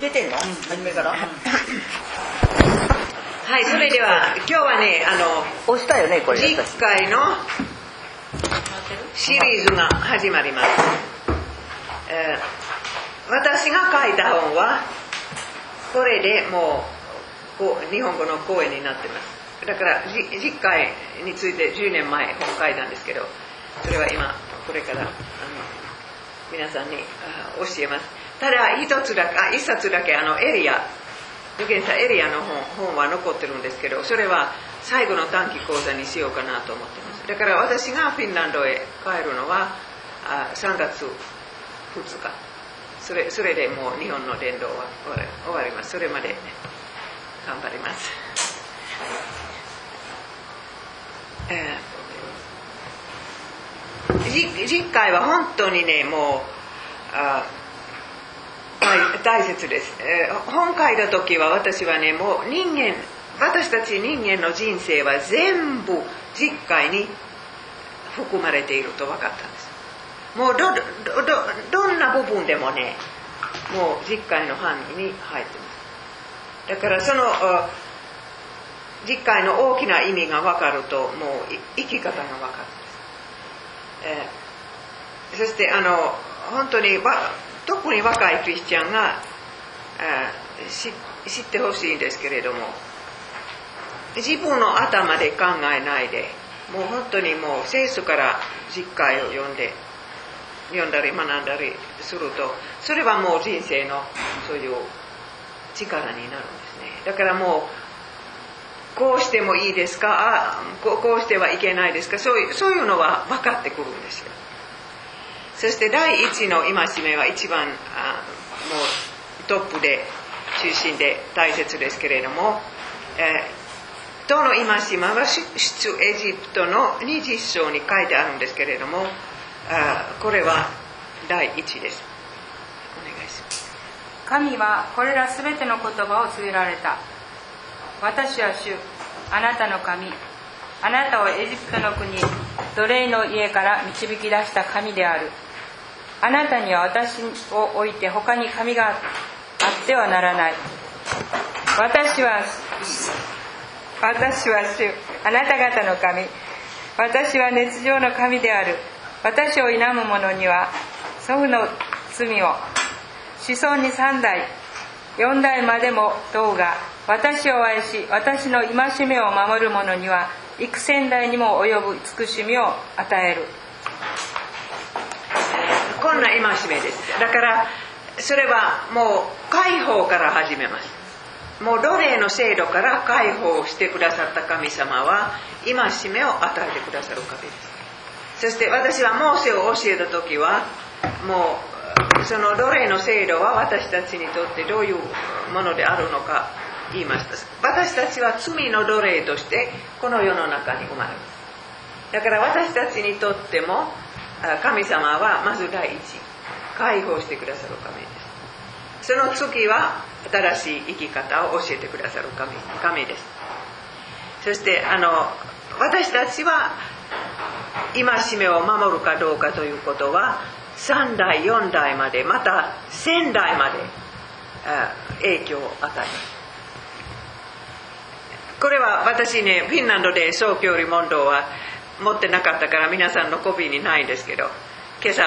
出てんの、初めから？はい、それでは今日はね、あの押したよねこれ次私回のシリーズが始まります。えー私が書いた本はこれでもうこう日本語の講演になってます。だからじ次回について10年前本書いたんですけど、それは今これからあの皆さんにあ教えます。ただ一つだけあ一冊だけあのエリア受験者エリアの本本は残ってるんですけどそれは最後の短期講座にしようかなと思ってます。だから私がフィンランドへ帰るのはあ3月2日。それそれでもう日本の伝道は終わります。それまで頑張ります、えー次回は本当にねもうあ、大切です、えー本書いた時は私はねもう人間私たち人間の人生は全部実会に含まれていると分かったんです。もうどどどんな部分でもねもう実会の範囲に入ってます。だからその実会の大きな意味が分かるともう生き方が分かるんです、えーそしてあの本当に特に若いクリスチャンが知ってほしいんですけれども自分の頭で考えないでもう本当にもう聖書から実会を読んで読んだり学んだりするとそれはもう人生のそういう力になるんですね。だからもうこうしてもいいですか？あここうしてはいけないですか？そういうそういうのは分かってくるんですよ。そして第一の戒めは一番あもうトップで中心で大切ですけれども、えーどの戒めは出エジプトの20章に書いてあるんですけれどもあこれは第一です。お願いします。神はこれらすべての言葉を告げられた。私は主あなたの神。あなたをエジプトの国奴隷の家から導き出した神である。あなたには私を置いて他に神があってはならない。私は私は主。あなた方の神。私は熱情の神である。私を否む者には祖父の罪を。子孫に三代。四代までもどうが。私を愛し私の戒めを守る者には幾千代にも及ぶ慈しみを与える。こんな戒めです。だからそれはもう解放から始めます。もう奴隷の制度から解放してくださった神様は戒めを与えてくださる神です。そして私はモーセを教えた時はもうその奴隷の制度は私たちにとってどういうものであるのか言いました。私たちは罪の奴隷としてこの世の中に生まれます。だから私たちにとっても神様はまず第一。解放してくださる神です。その次は新しい生き方を教えてくださる神神です。そしてあの私たちは戒めを守るかどうかということは3代4代までまた1000代まで影響を与えます。これは私ねフィンランドで総教理問答は持ってなかったから皆さんのコピーにないんですけど今朝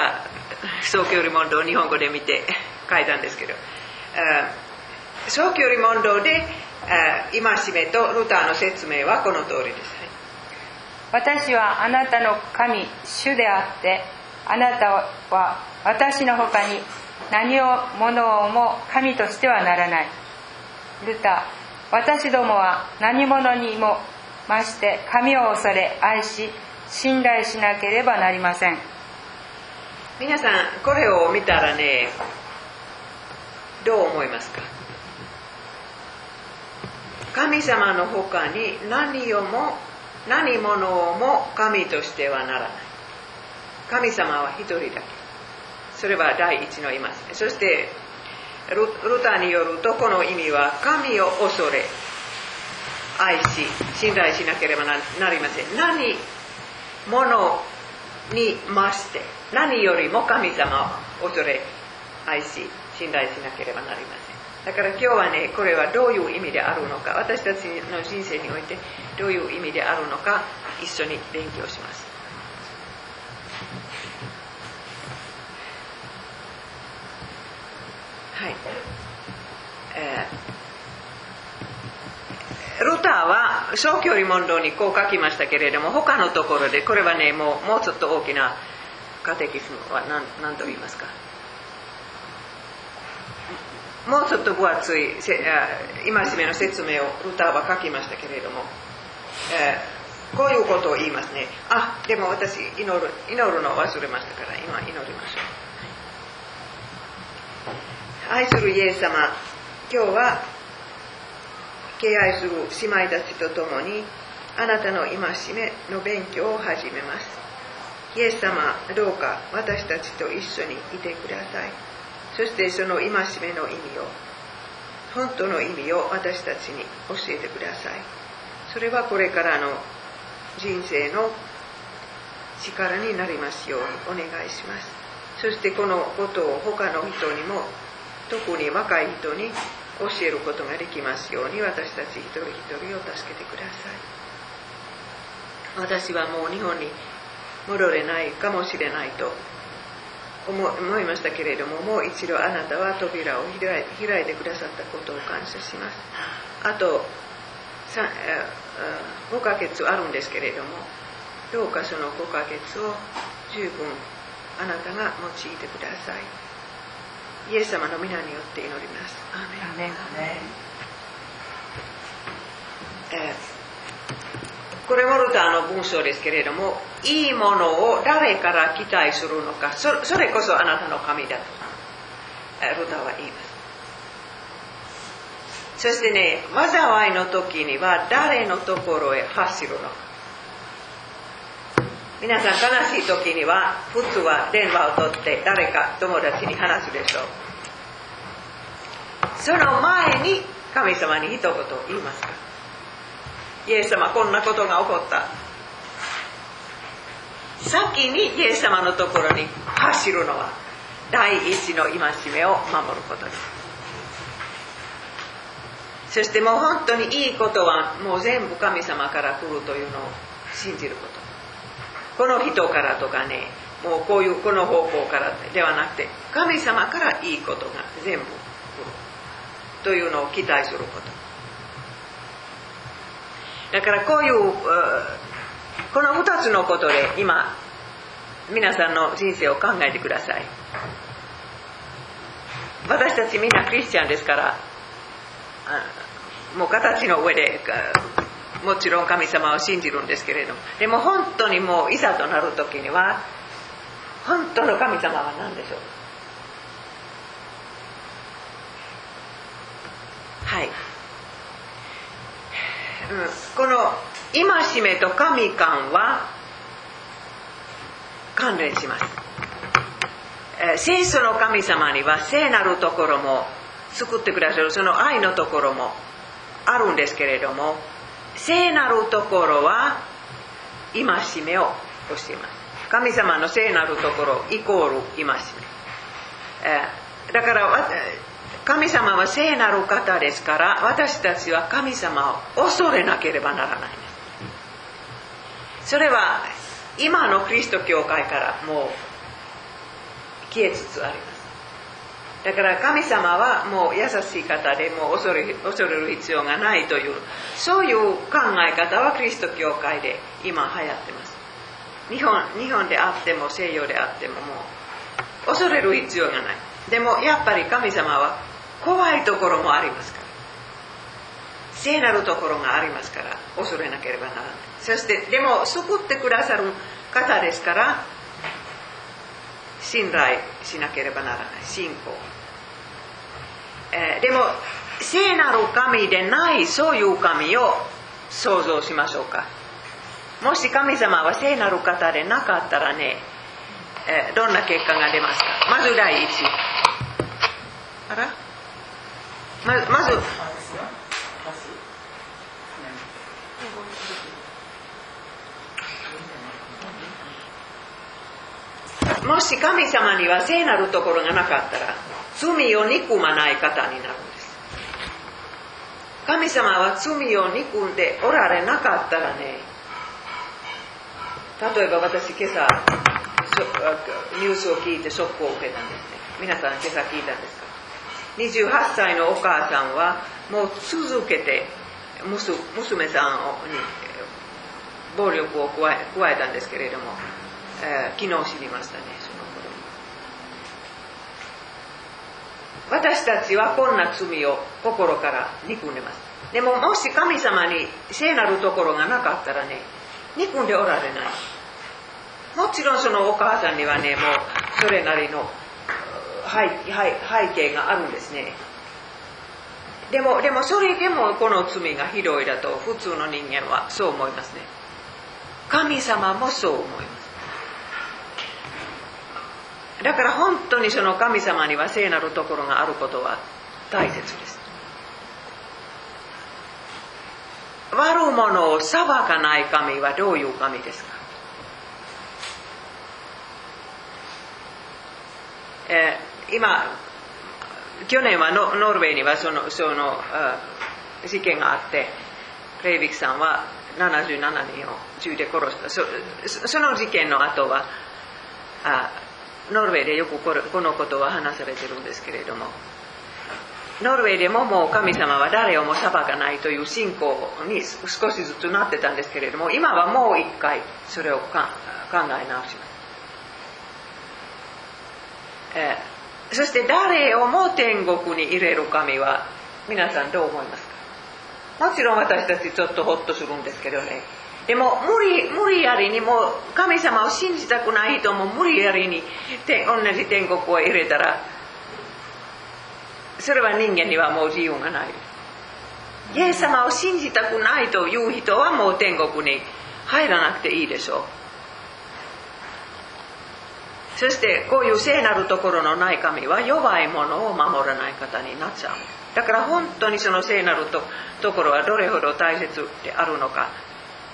総教理問答を日本語で見て書いたんですけどあ総教理問答で戒めとルターの説明はこの通りです、私はあなたの神主であってあなたは私の他に何を物をも神としてはならない。ルター私どもは何者にも増して神を恐れ愛し信頼しなければなりません。皆さんこれを見たらねどう思いますか？神様の他に何をも何者をも神としてはならない。神様は一人だけ。それは第一の戒め。そしてルルターによるとこの意味は神を恐れ愛し信頼しなければななりません。何者に増して何よりも神様を恐れ愛し信頼しなければなりません。だから今日はねこれはどういう意味であるのか私たちの人生においてどういう意味であるのか一緒に勉強します。はい、えー、ルターは小距離問答にこう書きましたけれども他のところでこれはねもうもうちょっと大きなカテキスムは何何と言いますか。もうちょっと分厚い戒めの説明をルターは書きましたけれども、えー、こういうことを言いますね。あでも私祈る祈るのを忘れましたから今祈りましょう。愛するイエス様今日は敬愛する姉妹たちと共にあなたの戒めの勉強を始めます。イエス様どうか私たちと一緒にいてください。そしてその戒めの意味を本当の意味を私たちに教えてください。それはこれからの人生の力になりますようにお願いします。そしてこのことを他の人にも特に若い人に教えることができますように私たち一人一人を助けてください。私はもう日本に戻れないかもしれないと思いましたけれどももう一度あなたは扉を開いてくださったことを感謝します。あと5ヶ月あるんですけれどもどうかその5ヶ月を十分あなたが用いてください。イエス様の皆によって祈ります。アーメンえー、これもルターの文章ですけれどもいいものを誰から期待するのかそそれこそあなたの神だとルターは言います。そしてね災いの時には誰のところへ走るのか皆さん悲しい時には普通は電話を取って誰か友達に話すでしょう。その前に神様に一言言いますか。イエス様こんなことが起こった。先にイエス様のところに走るのは第一の戒めを守ることです。そしてもう本当にいいことはもう全部神様から来るというのを信じること。この人からとかねもうこういうこの方向からではなくて神様からいいことが全部来るというのを期待すること。だからこういうこの2つのことで今皆さんの人生を考えてください。私たちみんなクリスチャンですからもう形の上でもちろん神様を信じるんですけれども。でも本当にもういざとなる時には本当の神様は何でしょう？はい、うん、この戒めと神感は関連します、えー、聖書の神様には聖なるところも作ってくださる。その愛のところもあるんですけれども聖なるところは戒めを教えます。神様の聖なるところイコール戒め、えー、だから神様は聖なる方ですから私たちは神様を恐れなければならないそれは今のキリスト教会からもう消えつつあります。だから神様はもう優しい方でもう恐れ恐れる必要がないというそういう考え方はキリスト教会で今流行ってます。日本日本であっても西洋であってももう恐れる必要がない。でもやっぱり神様は怖いところもありますから。聖なるところがありますから恐れなければならない。そしてでも救ってくださる方ですから信頼しなければならない。信仰、え、でも聖なる神でないそういう神を想像しましょうか。もし神様は聖なる方でなかったらね、え、どんな結果が出ますか？まず第一。あら？ままずもし神様には聖なるところがなかったら罪を憎まない方になるんです。神様は罪を憎んでおられなかったらね例えば私今朝ニュースを聞いてショックを受けたんですね。皆さん今朝聞いたんですか？28歳のお母さんはもう続けて娘さんに暴力を加えたんですけれども、えー、昨日知りましたねその頃私たちはこんな罪を心から憎んでます。でももし神様に聖なるところがなかったらね憎んでおられない。もちろんそのお母さんにはねもうそれなりの背背景があるんですね。でもでもそれでもこの罪がひどいだと普通の人間はそう思いますね。神様もそう思います。だから本当にその神様には聖なるところがあることは大切です。悪者を裁かない神はどういう神ですか？えー、今去年はノノルウェーにはそのその事件があってレイビクさんは77人を銃で殺した。そその事件の後はあノルウェーでよくこのことは話されてるんですけれども。ノルウェーでももう神様は誰をも裁かないという信仰に少しずつなってたんですけれども今はもう一回それを考え直します、えー、そして誰をも天国に入れる神は皆さんどう思いますか？もちろん私たちちょっとホッとするんですけどね。でも無理無理やりにも神様を信じたくない人も無理やりに同じ天国を入れたらそれは人間にはもう自由がないイエス様を信じたくないという人はもう天国に入らなくていいでしょうそしてこういう聖なるところのない神は弱いものを守らない方になっちゃうだから本当にその聖なるとところはどれほど大切であるのか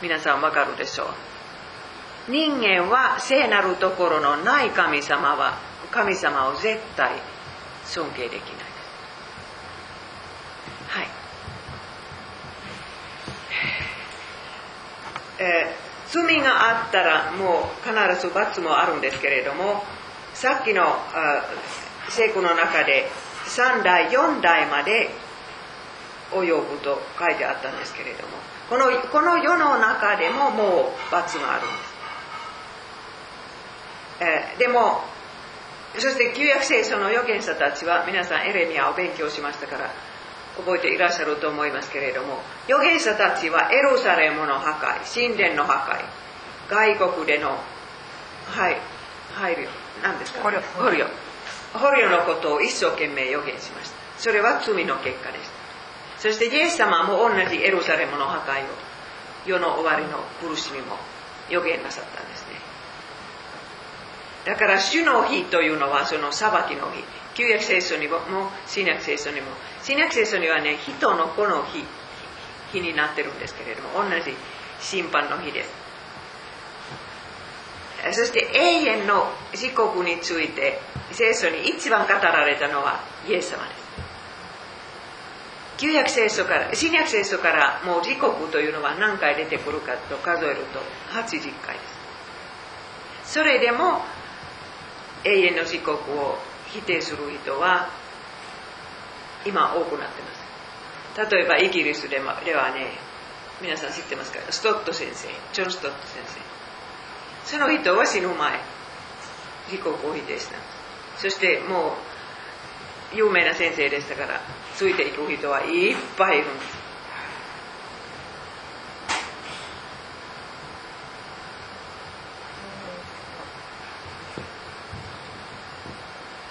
皆さんわかるでしょう。人間は聖なるところのない神様は神様を絶対尊敬できない。はい、えー、罪があったらもう必ず罰もあるんですけれどもさっきの聖句の中で3代4代まで及ぶと書いてあったんですけれどもこのこの世の中でももう罰がある。んです、えー、でもそして旧約聖書の預言者たちは皆さんエレミアを勉強しましたから覚えていらっしゃると思いますけれども預言者たちはエルサレムの破壊神殿の破壊外国でのはい入るよ何ですか？捕虜。捕虜。のことを一生懸命予言しました。それは罪の結果ですそしてイエス様も同じエルサレムの破壊を世の終わりの苦しみも予言なさったんですね。だから主の日というのはその裁きの日。旧約聖書にも新約聖書にも新約聖書にはね人の子の日日になってるんですけれども同じ審判の日で。すそして永遠の時刻について聖書に一番語られたのはイエス様です。旧約聖書から新約聖書からもう時刻というのは何回出てくるかと数えると80回です。それでも永遠の時刻を否定する人は今多くなってます。例えばイギリスでではね皆さん知ってますか？ストット先生ジョン・ストット先生。その人は死ぬ前時刻を否定した。そしてもう有名な先生でしたからついていく人はいっぱいいる。んです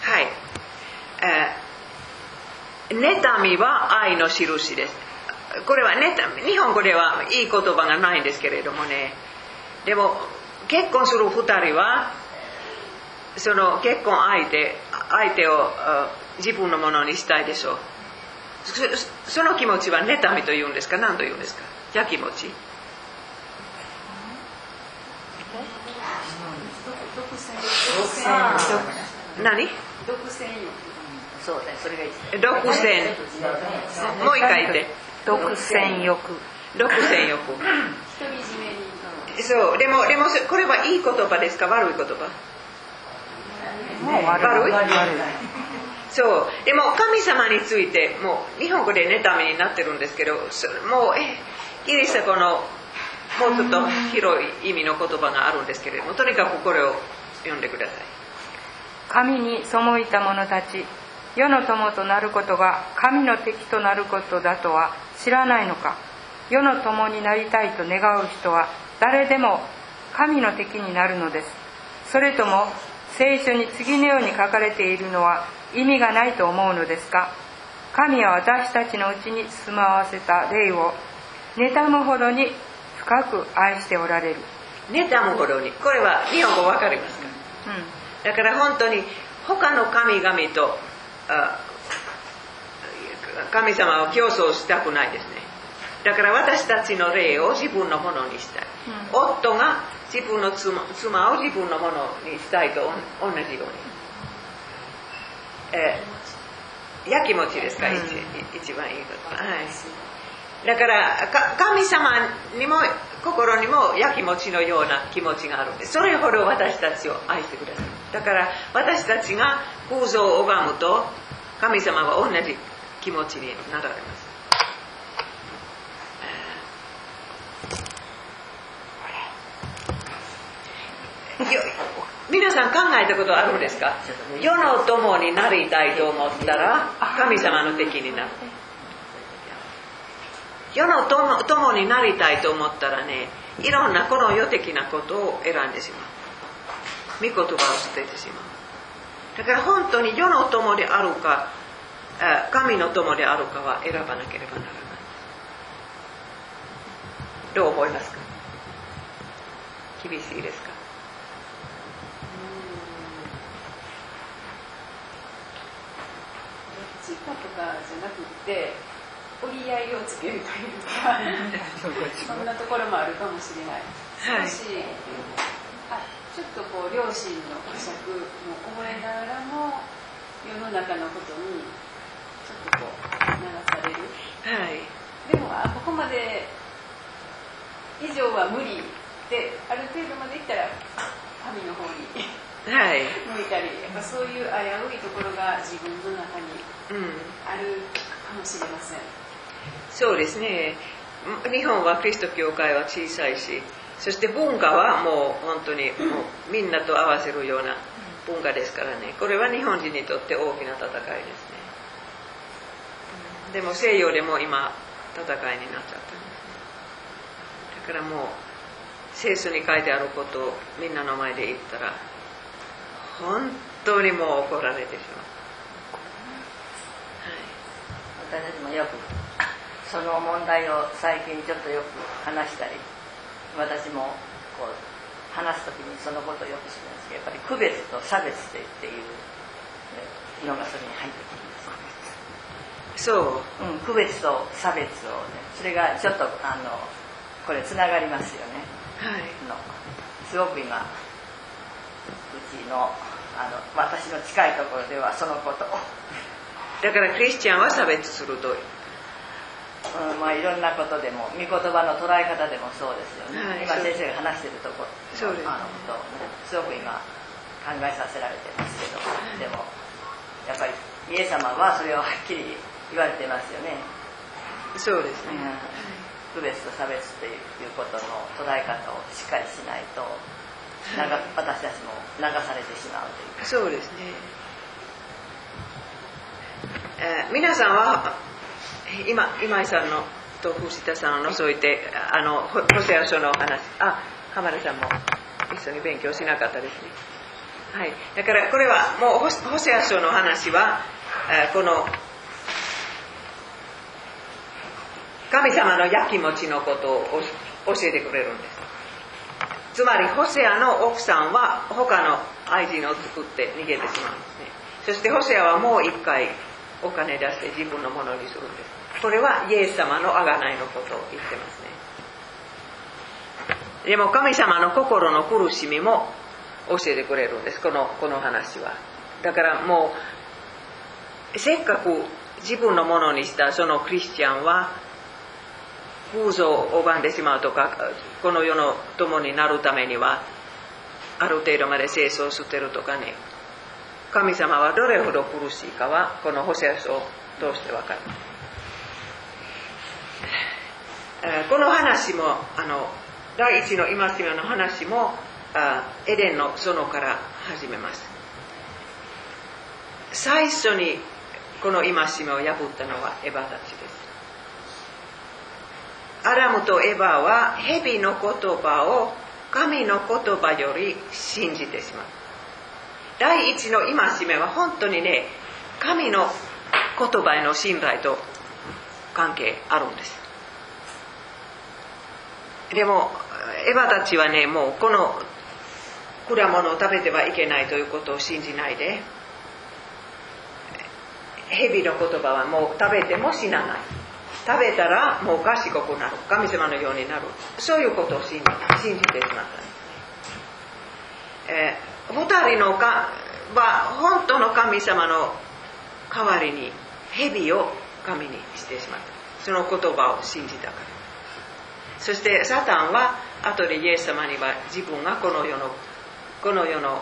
はい。えー妬みは愛の印です。これはね日本語ではいい言葉がないんですけれどもね。でも結婚する2人はその結婚相手相手を自分のものにしたいでしょう。その気持ちは妬みというんですか？何というんですか？じゃ気持ち何？独占欲。そうだそれがいい。独占。もう一回言って。独占欲。独占欲。そうでもでもこれはいい言葉ですか悪い言葉もう悪い悪いそう。でも神様についてもう日本語で妬みになってるんですけどもうえギリシャ語のもうちょっと広い意味の言葉があるんですけれどもとにかくこれを読んでください。神に背いた者たち世の友となることが神の敵となることだとは知らないのか。世の友になりたいと願う人は誰でも神の敵になるのです。それとも聖書に次のように書かれているのは意味がないと思うのですか？神は私たちのうちに住まわせた霊を妬むほどに深く愛しておられる、妬むほどに。これは日本語わかりますか？うん。だから本当に他の神々とあ神様は競争したくないですね。だから私たちの霊を自分のものにしたい、夫が自分の妻妻を自分のものにしたいと同じように、えー、やきもちですか、一一番いいことは、はい、だからか神様にも心にもやきもちのような気持ちがあるんです。それほど私たちを愛してください。だから私たちが空想を拝むと神様は同じ気持ちになられます。よ皆さん考えたことあるんですか？世の友になりたいと思ったら神様の敵になる。世の友になりたいと思ったらねいろんなこの世的なことを選んでしまう。御言葉を捨ててしまう。だから本当に世の友であるか神の友であるかは選ばなければならない。どう思いますか？厳しいですか？どっちかとかじゃなくって折り合いをつけるというかそんなところもあるかもしれない。はい。あちょっとこう両親の呵責も覚えながらも世の中のことにちょっとこう流される。はい。でもあここまで以上は無理である程度までいったら神の方にはい。向いたりやっぱそういう危ういところが自分の中にうんあるかもしれません。そうですね。日本はキリスト教会は小さいしそして文化はもう本当にもうみんなと合わせるような文化ですからね。これは日本人にとって大きな戦いですね。でも西洋でも今戦いになっちゃったんですね。だからもう聖書に書いてあることをみんなの前で言ったら本当にもう怒られてしまう、私たちもよくその問題を最近ちょっとよく話したり私もこう話す時にそのことをよくするんですけどやっぱり区別と差別っていうのがそれに入ってくるんですそう。うん、区別と差別をねそれがちょっとあのこれつながりますよね。はい。のすごく今うちのあの私の近いところではそのことを、だからクリスチャンは差別すると。うんまあ、いろんなことでも御言葉の捉え方でもそうですよね、はい。今先生が話してるとこそうです。ねあのことすごく今考えさせられてますけど。でもやっぱりイエス様はそれをはっきり言われてますよね、そうですね、うん、区別と差別っていうことの捉え方をしっかりしないと流私たちも流されてしまうというか。そうですね、皆さんは今今井さんのと藤田さんを除いてあのホホセア書の話。あ浜田さんも一緒に勉強しなかったですね。はい。だからこれはもうホセア書の話は、えこの神様のやきもちのことを教教えてくれるんです。つまりホセアの奥さんは他の愛人を作って逃げてしまうんですね。そしてホセアはもう一回お金出して自分のものにするんです。これはイエス様の贖いのことを言ってますね。でも神様の心の苦しみも教えてくれるんです。このこの話は。だからもうせっかく自分のものにしたそのクリスチャンは偶像を拝んでしまうとかこの世の友になるためにはある程度まで清掃してるとかね。神様はどれほど苦しいかはこのホセア書を通してわかる。この話もあの第一の戒めの話もエデンの園から始めます。最初にこの戒めを破ったのはエヴァたちです。アラムとエヴァは蛇の言葉を神の言葉より信じてしまう第一の戒めは本当にね神の言葉への信頼と関係あるんです。でもエヴァたちはねもうこの果物を食べてはいけないということを信じないで蛇の言葉はもう食べても死なない。食べたらもう賢くなる。神様のようになる。そういうことを信じ信じてしまった、えー、二人のかは本当の神様の代わりに蛇を神にしてしまった。その言葉を信じたから。そしてサタンは後でイエス様には自分がこの世のこの世の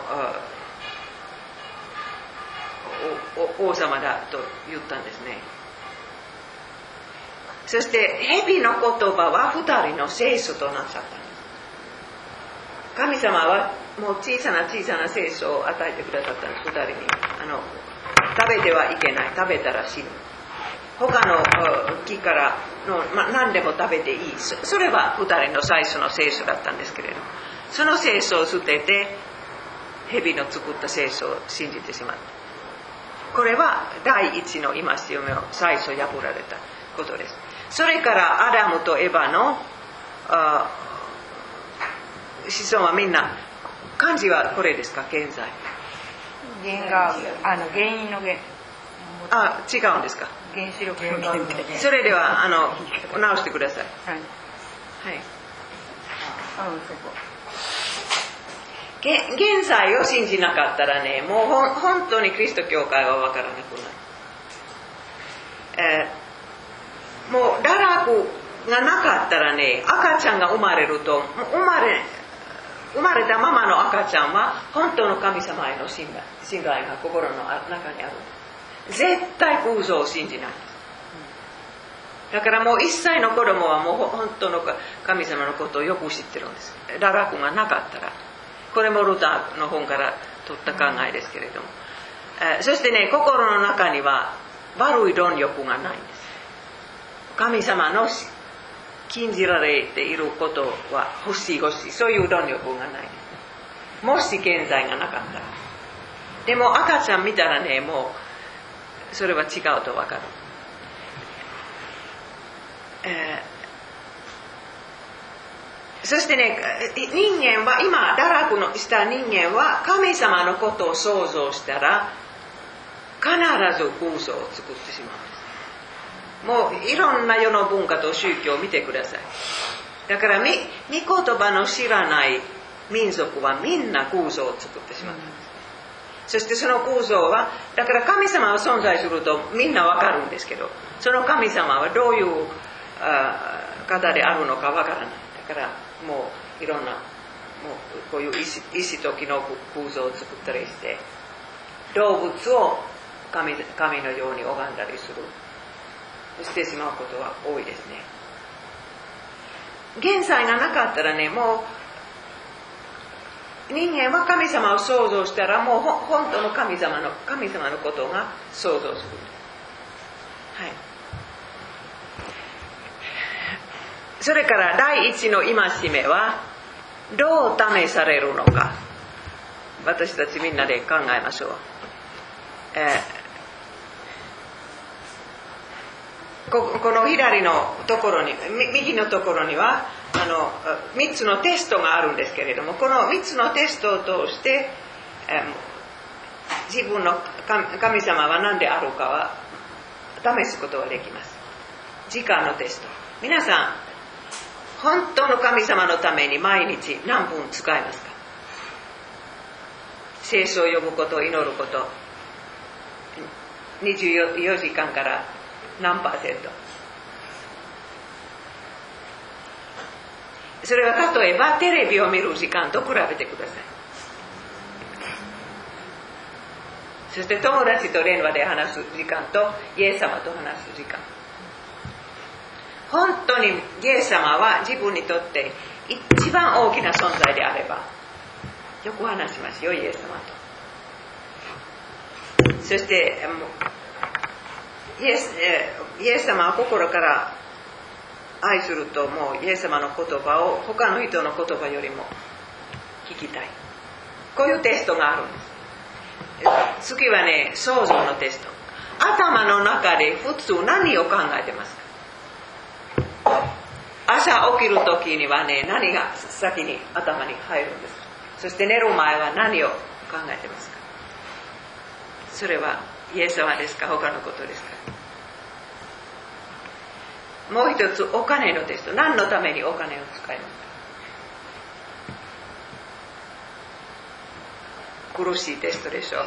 王様だと言ったんですね。そして蛇の言葉は二人の聖書となさった。神様はもう小さな小さな聖書を与えてくださったんです二人にあの食べてはいけない。食べたら死ぬ。他の木からの、ま、何でも食べていい。それは二人の最初の聖書だったんですけれどその聖書を捨てて蛇の作った聖書を信じてしまった。これは第一の戒めを最初破られたことです。それからアダムとエヴァの子孫はみんな漢字はこれですか？現在。原があの原因の原。あ違うんですか？原子力それではあの直してください。はい、はい。あそこ。現在を信じなかったらねもうほ本当にキリスト教会は分からなくなる、えー、もう堕落がなかったらね赤ちゃんが生まれると生まれ生まれたままの赤ちゃんは本当の神様への信頼信頼が心の中にある。絶対偶像を信じない。だからもう一歳の子供はもう本当の神様のことをよく知ってるんです。堕落がなかったら。これもルターの本から取った考えですけれども、えそしてね心の中には悪い論力がないんです。神様の禁じられていることは欲しい欲しい。そういう論力がない。もし現在がなかったら。でも赤ちゃん見たらねもうそれは違うと分かる、えーそしてね人間は今堕落のした人間は神様のことを想像したら必ず偶像を作ってしまう。もういろんな世の文化と宗教を見てください。だから御言葉の知らない民族はみんな偶像を作ってしまう。ん。ですそしてその偶像はだから神様は存在するとみんなわかるんですけどその神様はどういう方であるのかわからない。だからもういろんなもうこういう石石と木の空像を作ったりして動物を神神のように拝んだりするしてしまうことは多いですね。現在がなかったらねもう人間は神様を想像したらもう本当の神様の神様のことが想像する。はい。それから第一の戒めはどう試されるのか私たちみんなで考えましょう、えー、ここの左のところに右のところにはあの3つのテストがあるんですけれどもこの3つのテストを通して、え、自分の神様は何であるかは試すことができます。時間のテスト。皆さん本当の神様のために毎日何分使いますか？聖書を読むこと祈ること。24時間から何パーセント。それは例えばテレビを見る時間と比べてください。そして友達と電話で話す時間とイエス様と話す時間。本当にイエス様は自分にとって一番大きな存在であればよく話しますよイエス様と。そしてイエスイエス様は心から愛するともう。イエス様の言葉を他の人の言葉よりも聞きたい。こういうテストがあるんです。次はね想像のテスト。頭の中で普通何を考えてますか？朝起きる時にはね何が先に頭に入るんですそして寝る前は何を考えてますか？それはイエス様ですか？他のことですか？もう一つお金のテスト。何のためにお金を使いますか？苦しいテストでしょ。う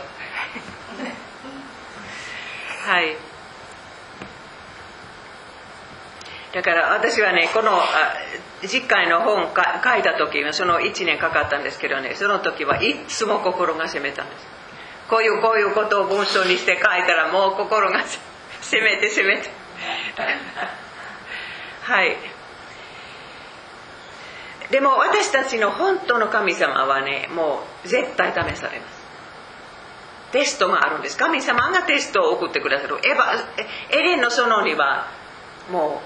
はい。だから私はねこの実会の本書いた時はその1年かかったんですけどねその時はいつも心が責めたんです。こういうこういうことを文章にして書いたらもう心が責めて責めて。はい。でも私たちの本当の神様はねもう絶対試されます。テストがあるんです。神様がテストを送ってくださる。エバエレンの園にはも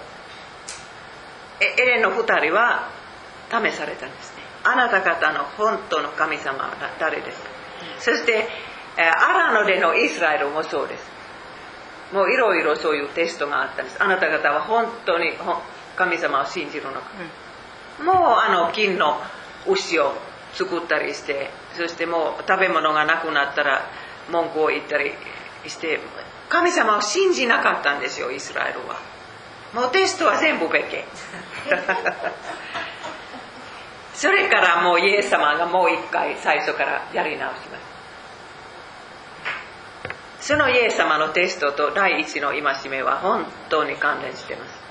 うエレンの2人は試されたんですね。あなた方の本当の神様は誰ですか？そしてアラノでのイスラエルもそうです。もういろいろそういうテストがあったんです。あなた方は本当に神様を信じるのか、うん、もうあの金の牛を作ったりしてそしてもう食べ物がなくなったら文句を言ったりして神様を信じなかったんですよイスラエルは。もうテストは全部べけ それからもうイエス様がもう一回最初からやり直します。そのイエス様のテストと第一の戒めは本当に関連しています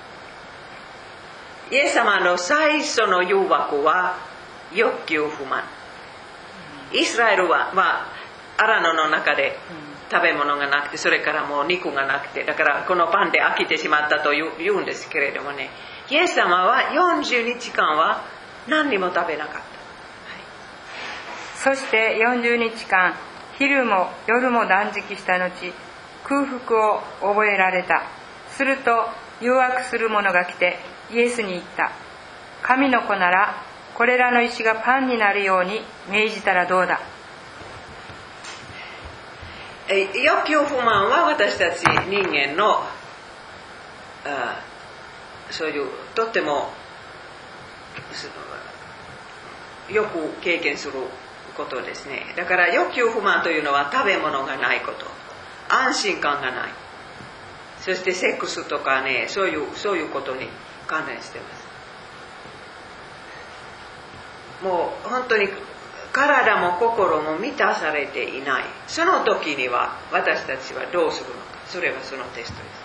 イエス様の最初の誘惑は欲求不満。イスラエルは、まあ、アラノの中で食べ物がなくてそれからもう肉がなくてだからこのパンで飽きてしまったと言うんですけれどもね。イエス様は40日間は何にも食べなかった、はい、そして40日間昼も夜も断食した後空腹を覚えられた。すると誘惑する者が来てイエスに言った。神の子ならこれらの石がパンになるように命じたらどうだ？欲求不満は私たち人間のあそういうとってもよく経験することですね。だから欲求不満というのは食べ物がないこと。安心感がない。そしてセックスとかねそういうそういうことに関連してますもう本当に体も心も満たされていない。その時には私たちはどうするのか。それはそのテストです、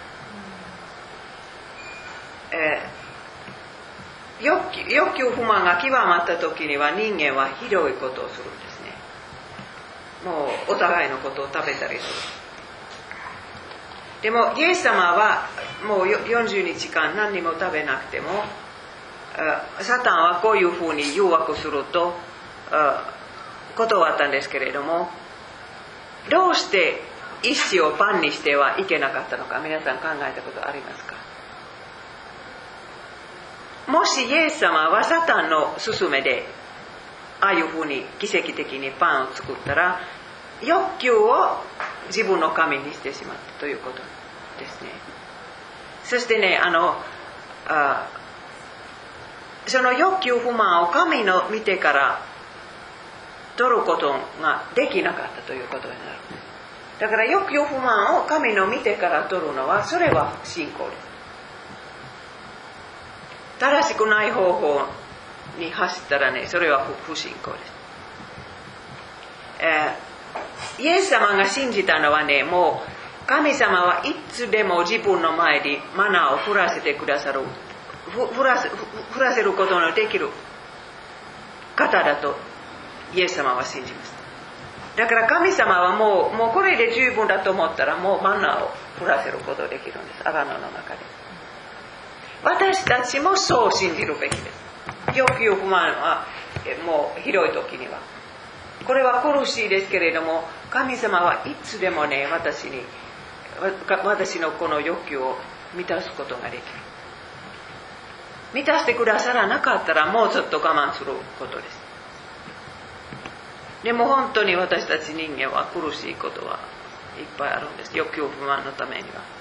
えー欲欲求不満が極まった時には人間はひどいことをするんですね。もうお互いのことを食べたりする。でもイエス様はもう40日間何にも食べなくてもサタンはこういうふうに誘惑すると断ったんですけれどもどうして意志をパンにしてはいけなかったのか皆さん考えたことありますか？もしイエス様はサタンの勧めでああいうふうに奇跡的にパンを作ったら欲求を自分の神にしてしまったということですね。そしてねあのあその欲求不満を神の見てから取ることができなかったということになる。だから欲求不満を神の見てから取るのはそれは信仰です。正しくない方法に走ったらねそれは不信仰です、えー、イエス様が信じたのはねもう神様はいつでも自分の前にマナーを降らせてくださる降らせ降らせることのできる方だとイエス様は信じますだから神様はもうもうこれで十分だと思ったらもうマナーを降らせることできるんです。アラノの中で。私たちもそう信じるべきです。欲求不満はもう広い時には。これは苦しいですけれども神様はいつでもね私に私のこの欲求を満たすことができる。満たしてくださらなかったらもうちょっと我慢することです。でも本当に私たち人間は苦しいことはいっぱいあるんです。欲求不満のためには。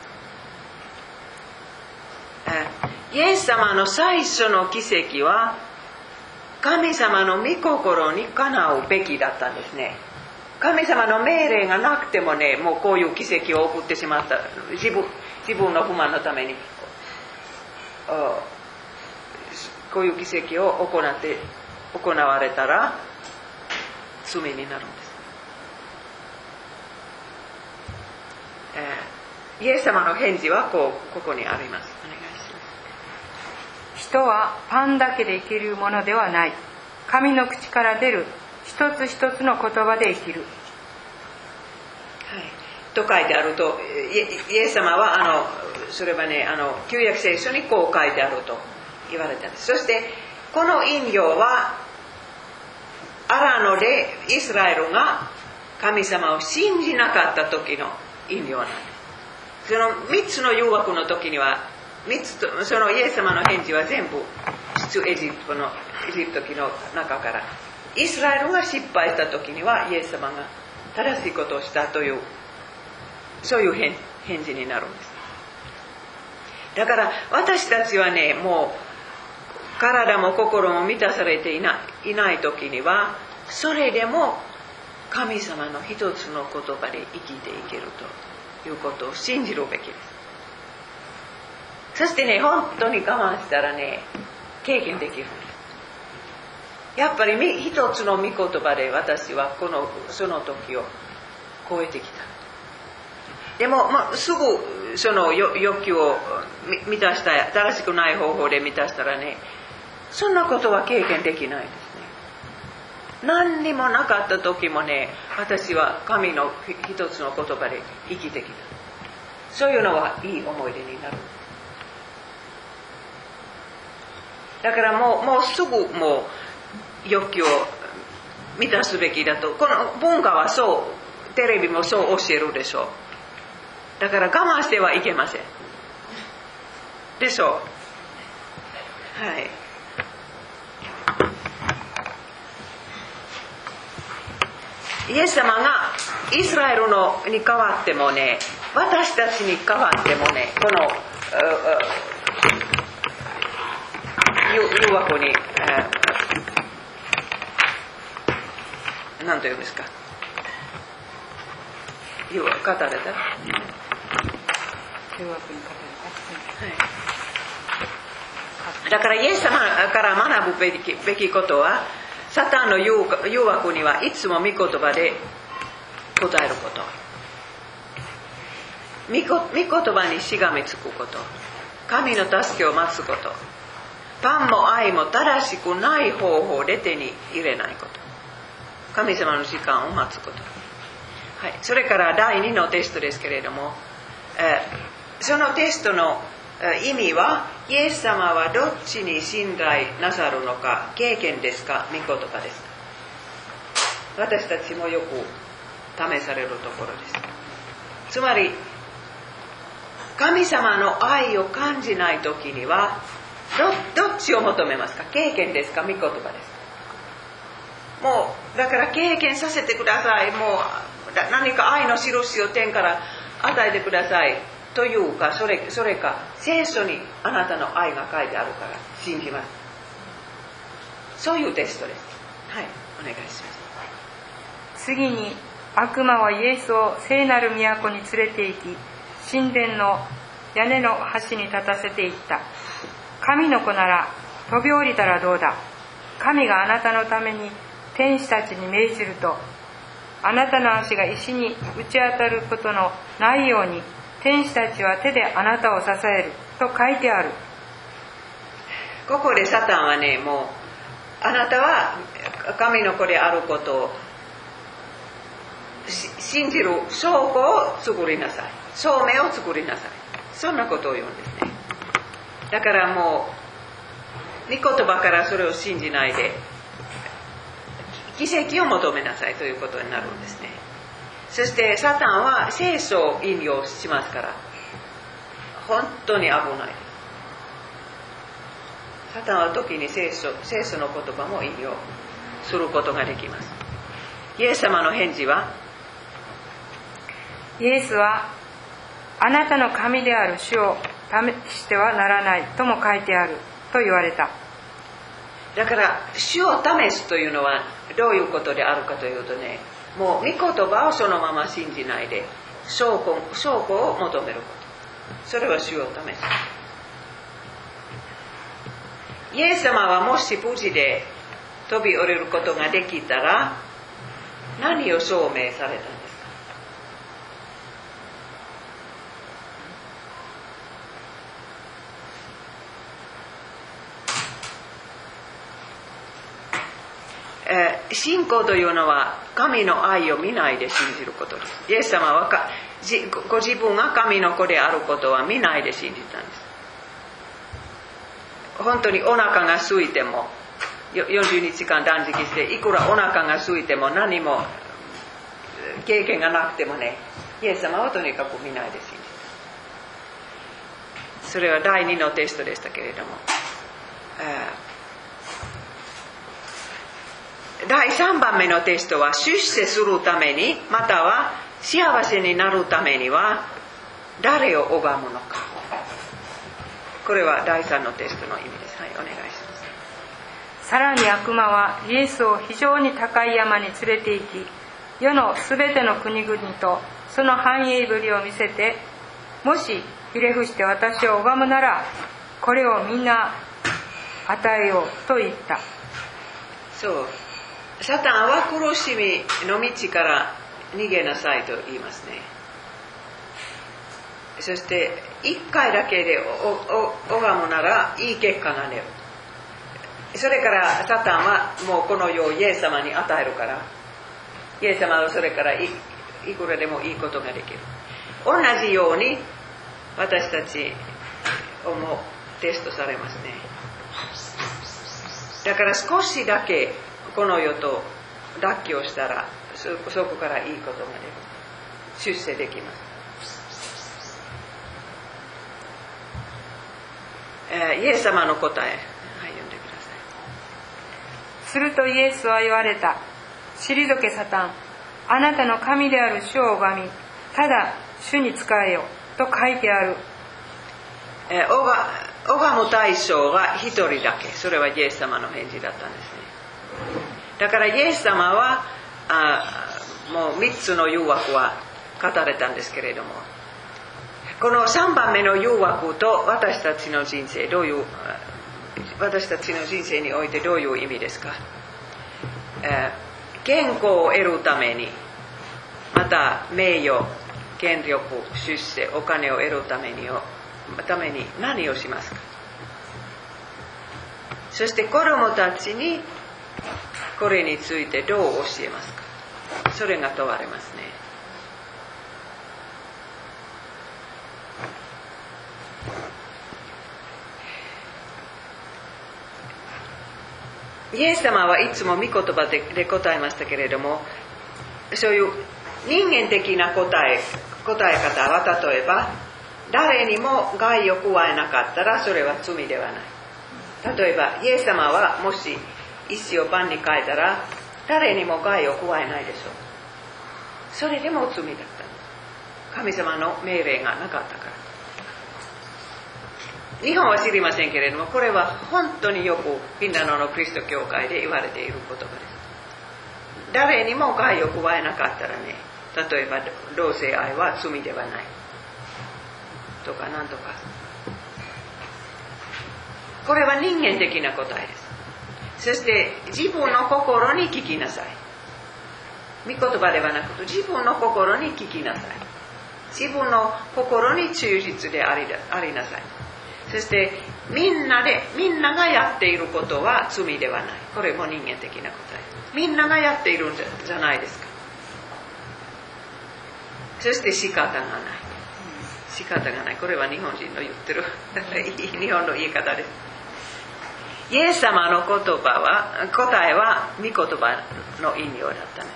イエス様の最初の奇跡は神様の御心にかなうべきだったんですね。神様の命令がなくてもねもうこういう奇跡を送ってしまった。自分自分の不満のために。こういう奇跡を行って行われたら罪になるんです、えー、イエス様の返事はこうここにあります。人はパンだけで生きるものではない。神の口から出る。一つ一つの言葉で生きる、はい、と書いてあるとイエス様はあのそれはねあの旧約聖書にこう書いてあると言われたんです。そしてこの引用はアラノでイスラエルが神様を信じなかった時の引用なんです。その3つの誘惑の時には3つとそのイエス様の返事は全部出エジプトのエジプト記の中からイスラエルが失敗した時にはイエス様が正しいことをしたというそういう返事になるんです。だから私たちはねもう体も心も満たされていないいない時にはそれでも神様の一つの言葉で生きていけるということを信じるべきです。そしてね本当に我慢したらね経験できる。やっぱり一つの御言葉で私はこのその時を超えてきた。でも、まあ、すぐその欲求を満たしたい正しくない方法で満たしたらねそんなことは経験できないですね。何にもなかった時もね私は神の一つの言葉で生きてきた。そういうのはいい思い出になる。だからもうもうすぐもう欲求を満たすべきだと。この文化はそうテレビもそう教えるでしょう。だから我慢してはいけません。でしょう。はい。イエス様がイスラエルのに代わってもね私たちに代わってもねこの誘惑に。何と言うんですか？誘惑語れた？誘惑に語れた、だからイエス様から学ぶべきべきことはサタンの誘惑にはいつも御言葉で答えること。御言葉にしがみつくこと。神の助けを待つことパンも愛も正しくない方法で手に入れないこと。神様の時間を待つこと、はい、それから第2のテストですけれども、え、そのテストの意味はイエス様はどっちに信頼なさるのか経験ですか御言葉ですか。私たちもよく試されるところです。つまり神様の愛を感じない時にはどどっちを求めますか？経験ですか？御言葉ですか？もうだから経験させてください。もう何か愛の印を天から与えてください。というかそれそれか聖書にあなたの愛が書いてあるから信じます。そういうテストです。はいお願いします。次に悪魔はイエスを聖なる都に連れて行き神殿の屋根の端に立たせていった。神の子なら飛び降りたらどうだ。神があなたのために天使たちに命じるとあなたの足が石に打ち当たることのないように天使たちは手であなたを支えると書いてある。ここでサタンはねもうあなたは神の子であることを信じる証拠を作りなさい。証明を作りなさい。そんなことを言うんですね。だからもう御言葉からそれを信じないで奇跡を求めなさいということになるんですね。そしてサタンは聖書を引用しますから本当に危ないサタンは時に聖書聖書の言葉も引用することができます。イエス様の返事はイエスはあなたの神である主を試してはならないとも書いてあると言われた。だから主を試すというのはどういうことであるかというとねもう御言葉をそのまま信じないで証拠証拠を求めること。それは主を試す。イエス様はもし無事で飛び降りることができたら何を証明されたんですかえー信仰というのは神の愛を見ないで信じることです。イエス様はかご自分が神の子であることは見ないで信じたんです。本当にお腹が空いても40日間断食していくらお腹が空いても何も経験がなくてもねイエス様はとにかく見ないで信じた。それは第2のテストでしたけれども、えー第3番目のテストは出世するためにまたは幸せになるためには誰を拝むのか。これは第3のテストの意味です。はいお願いします。さらに悪魔はイエスを非常に高い山に連れて行き世のすべての国々とその繁栄ぶりを見せてもしひれ伏して私を拝むならこれをみんな与えようと言った。そうサタンは苦しみの道から逃げなさいと言いますね。そして1回だけで拝むならいい結果が出る。それからサタンはもうこの世をイエス様に与えるから。イエス様はそれからいいくらでもいいことができる。同じように私たちをもテストされますね。だから少しだけこの世と脱起をしたらそそこからいいことが出る出世できます、えーイエス様の答えはい読んでください。するとイエスは言われた退けサタンあなたの神である主を拝みただ主に仕えよと書いてある。えー、拝む対象が一人だけ。それはイエス様の返事だったんですねだからイエス様はあもう3つの誘惑は語れたんですけれども。この3番目の誘惑と私たちの人生どういう私たちの人生においてどういう意味ですか、え健康を得るためにまた名誉権力出世お金を得るためにをために何をしますか？そして子供たちにこれについてどう教えますか？それが問われますね。イエス様はいつも御言葉で答えましたけれどもそういう人間的な答え答え方は例えば誰にも害を加えなかったらそれは罪ではない。例えばイエス様はもし石をパンに変えたら誰にも害を加えないでしょう。それでも罪だった神様の命令がなかったから。日本は知りませんけれどもこれは本当によくフィンランドのクリスト教会で言われている言葉です。誰にも害を加えなかったらね例えば同性愛は罪ではない。とかなんとか。これは人間的な答えです。そして自分の心に聞きなさい。御言葉ではなくて自分の心に聞きなさい。自分の心に忠実でありありなさい。そしてみんなでみんながやっていることは罪ではない。これも人間的な答え。みんながやっているんじゃじゃないですか。そして仕方がない。仕方がない。これは日本人の言ってる 日本の言い方です。イエス様の言葉は答えは御言葉の引用だったね。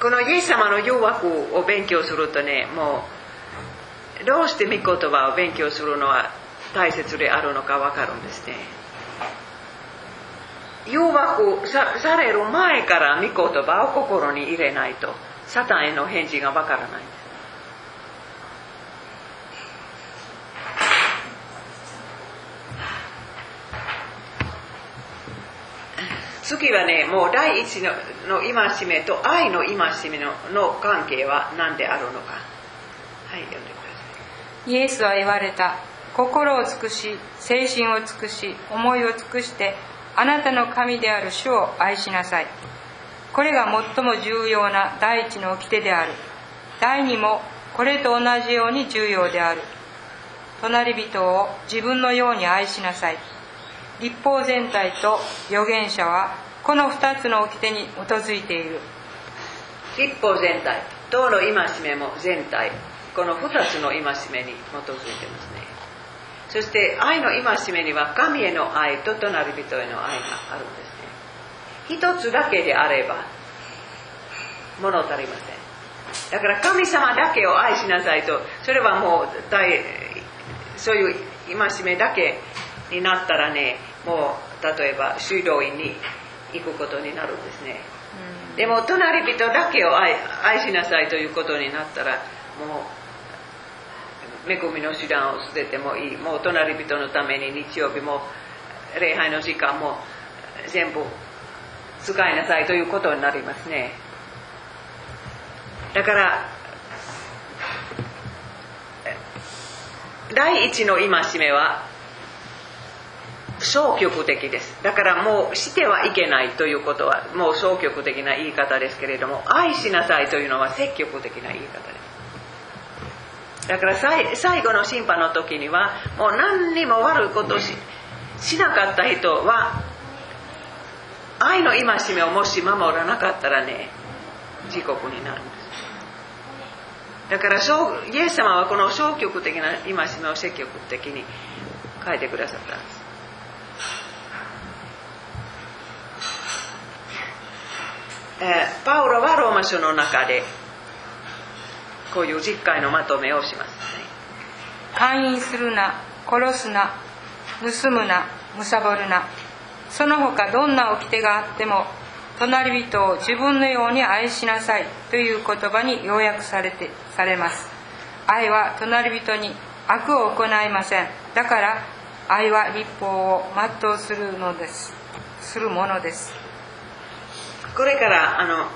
このイエス様の誘惑を勉強するとねもうどうして御言葉を勉強するのは大切であるのか分かるんですね。誘惑さされる前から御言葉を心に入れないとサタンへの返事が分からないんです次はねもう第一のの戒めと愛の戒めのの関係は何であるのか。はい読んでくださイエスは言われた心を尽くし精神を尽くし思いを尽くしてあなたの神である主を愛しなさい。これが最も重要な第一の掟である。第二もこれと同じように重要である。隣人を自分のように愛しなさい。立法全体と預言者はこの2つの掟に基づいている。立法全体道の戒めも全体。この2つの戒めに基づいてますね。そして愛の戒めには神への愛と隣人への愛があるんですね。一つだけであれば物足りません。だから神様だけを愛しなさいと。それはもう大そういう戒めだけになったらねもう例えば修道院に行くことになるんですね、うん、でも隣人だけを愛愛しなさいということになったらもう恵みの手段を捨ててもいい。もう隣人のために日曜日も礼拝の時間も全部使いなさいということになりますね。だから第一の戒めは消極的です。だからもうしてはいけないということはもう消極的な言い方ですけれども愛しなさいというのは積極的な言い方です。だから最後の審判の時にはもう何にも悪いことししなかった人は愛の戒めをもし守らなかったらね自国になるんです。だからイエス様はこの消極的な戒めを積極的に書いてくださったんです。え、パウロはローマ書の中でこういう実会のまとめをします、勧誘するな殺すな盗むな貪るな。その他どんな掟があっても隣人を自分のように愛しなさいという言葉に要約されてされます。愛は隣人に悪を行いません。だから愛は立法を全うするのです。するものです。これからあの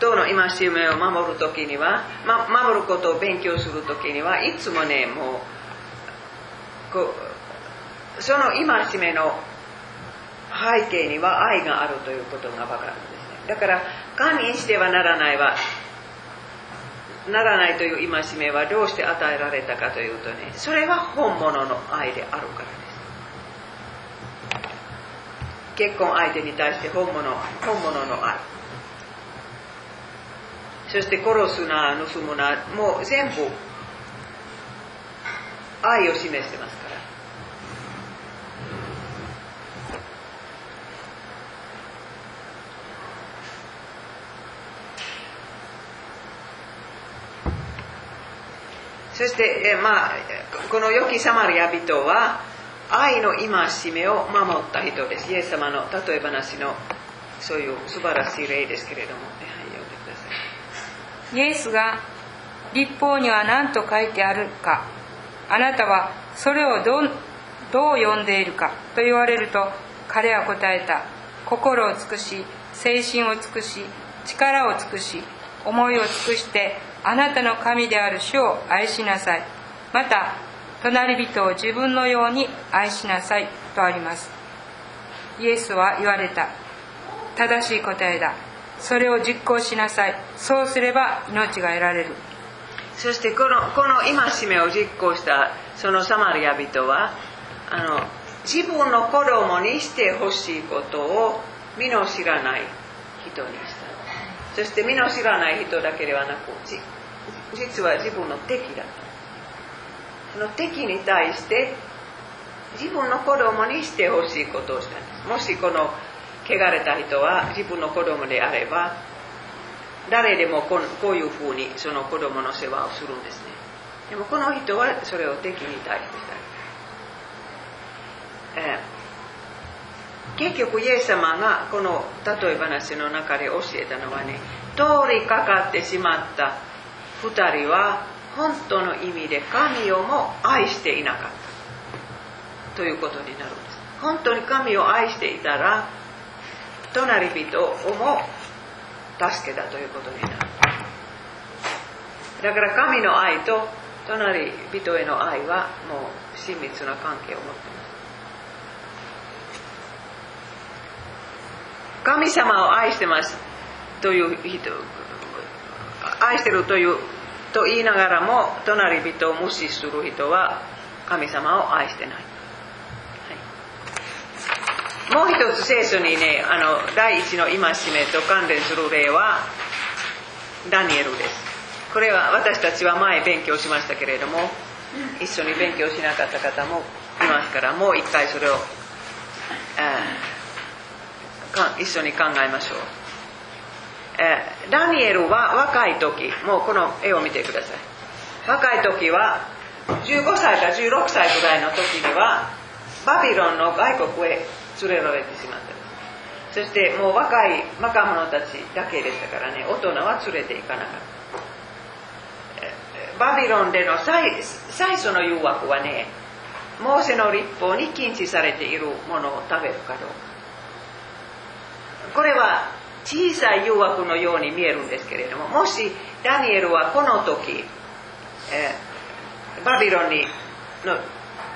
党の戒めを守る時には、ま、守ることを勉強する時にはいつもねもうこうその戒めの背景には愛があるということが分かるんですね。だから堪忍してはならないはならないという戒めはどうして与えられたかというとねそれは本物の愛であるからです結婚相手に対して本物本物の愛。そして殺すな盗むなもう全部愛を示してますから。そして、えまあ、この良きサマリア人は愛の戒めを守った人です。イエス様の例え話のそういう素晴らしい例ですけれども、はい、読んでください。イエスが立法には何と書いてあるか、あなたはそれをどどう読んでいるかと言われると、彼は答えた。心を尽くし、精神を尽くし、力を尽くし、思いを尽くして、あなたの神である主を愛しなさい。また、隣人を自分のように愛しなさいとあります。イエスは言われた。正しい答えだ。それを実行しなさい。そうすれば命が得られる。そしてこのこの戒めを実行したそのサマリア人はあの自分の子供にしてほしいことを身の知らない人にした。そして身の知らない人だけではなくじ実は自分の敵だったの敵に対して自分の子供にしてほしいことをしたんです。もしこの汚れた人は自分の子供であれば誰でもここういうふうにその子供の世話をするんですね。でもこの人はそれを敵に対してした、えー結局イエス様がこの例え話の中で教えたのはね通りかかってしまった2人は本当の意味で神をも愛していなかったということになるんです。本当に神を愛していたら隣人をも助けたということになる。だから神の愛と隣人への愛はもう親密な関係を持っています。神様を愛してますという人愛してるというと言いながらも隣人を無視する人は神様を愛してない、はい、もう一つ聖書にねあの第一の戒めと関連する例はダニエルです。これは私たちは前勉強しましたけれども一緒に勉強しなかった方もいますからもう一回それを、か一緒に考えましょう、えダニエルは若い時もうこの絵を見てください。若い時は15歳か16歳ぐらいの時にはバビロンの外国へ連れられてしまったそしてもう若い若者たちだけでしたからね大人は連れて行かなかった。バビロンでの最最初の誘惑はねモーセの立法に禁止されているものを食べるかどうか。これは小さい誘惑のように見えるんですけれどももしダニエルはこの時、えーバビロンにの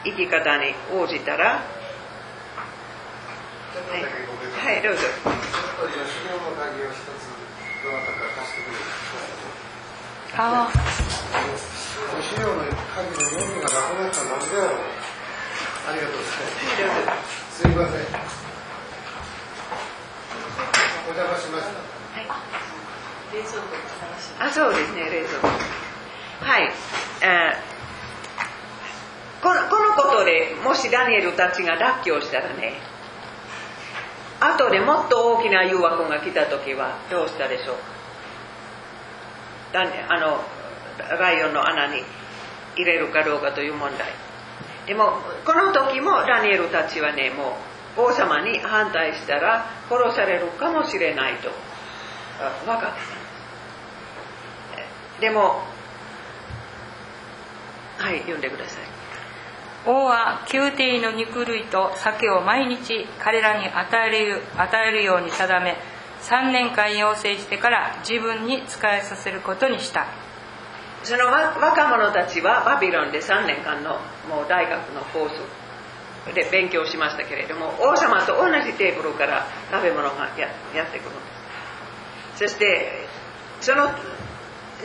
生き方に応じたらちょっとだけごめんなさはいどうぞ。ああ資料の鍵の4人がなくなったらなんでやろう。ありがとうございます。すいませんお邪魔しました。冷蔵庫の話あそうですね冷蔵庫。はい、えーこのこのことでもしダニエルたちが脱臼したらね後でもっと大きな誘惑が来た時はどうしたでしょうか。ダニあのライオンの穴に入れるかどうかという問題。でもこの時もダニエルたちはねもう王様に反対したら殺されるかもしれないと。あ分かってた。んですでもはい読んでください。王は宮廷の肉類と酒を毎日彼らに与える与えるように定め3年間要請してから自分に仕えさせることにした。そのわ若者たちはバビロンで3年間のもう大学のコースで勉強しましたけれども王様と同じテーブルから食べ物がややってくるんです。そしてその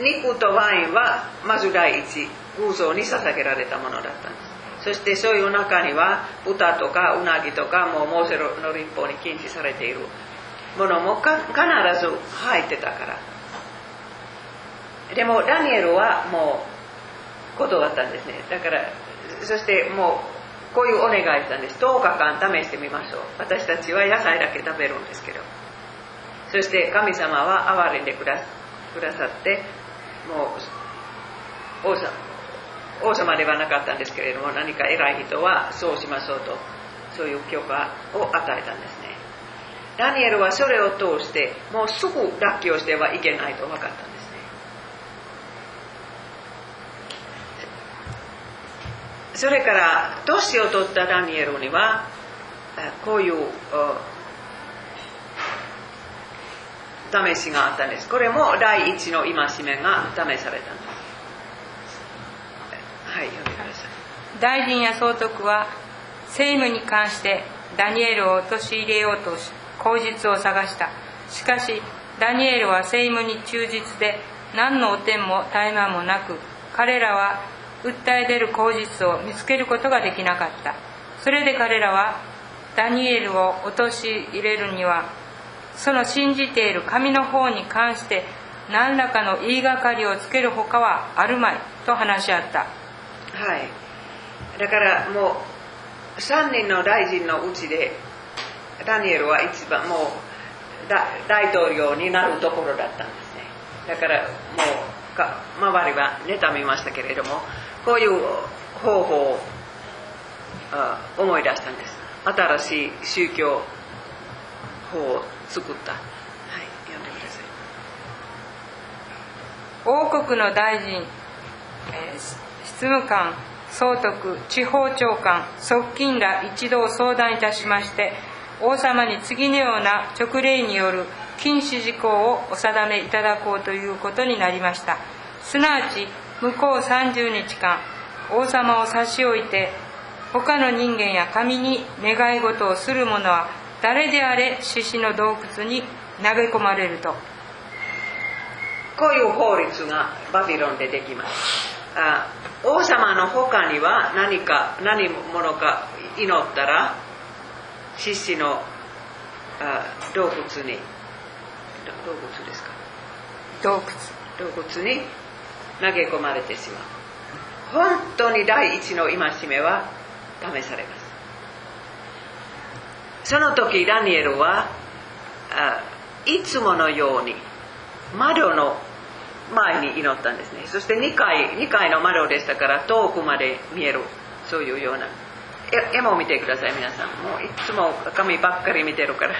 肉とワインはまず第一偶像に捧げられたものだったんです。そしてそういう中には豚とかうなぎとかもうモーセの立法に禁止されているものも必ず入ってたから。でもダニエルはもう断ったんですね。だからそしてもうこういうお願いしたんです。10日間試してみましょう。私たちは野菜だけ食べるんですけど。そして神様は憐れんでくださってもう王様王様ではなかったんですけれども何か偉い人はそうしましょうとそういう許可を与えたんですね。ダニエルはそれを通してもうすぐ脱臼してはいけないと分かったんですねそれから年を取ったダニエルにはこういう試しがあったんです。これも第一の戒めが試されたんです。はい読んでください。大臣や総督は政務に関してダニエルを陥れようとし口実を探した。しかしダニエルは政務に忠実で何の汚点も怠慢もなく彼らは訴え出る口実を見つけることができなかった。それで彼らはダニエルを陥れるにはその信じている神の方に関して何らかの言いがかりをつけるほかはあるまいと話し合った。はい。だからもう3人の大臣のうちでダニエルは一番もう大統領になるところだったんですね。だからもうか周りは妬みましたけれどもこういう方法を思い出したんです。新しい宗教法を作った。はい読んでください。王国の大臣、えー、執務官総督地方長官側近ら一同相談いたしまして王様に次のような勅令による禁止事項をお定めいただこうということになりました。すなわち向こう30日間王様を差し置いて他の人間や神に願い事をする者は誰であれ獅子の洞窟に投げ込まれると。こういう法律がバビロンでできます。あ王様の他には何か何者か祈ったら獅子のあ洞窟に洞窟ですか？洞窟。洞窟に投げ込まれてしまう。本当に第一の戒めは試されます。その時ダニエルはあいつものように窓の前に祈ったんですね。そして2階 ,2 階の窓でしたから遠くまで見えるそういうような。絵も見てください皆さん。もういつも紙ばっかり見てるから。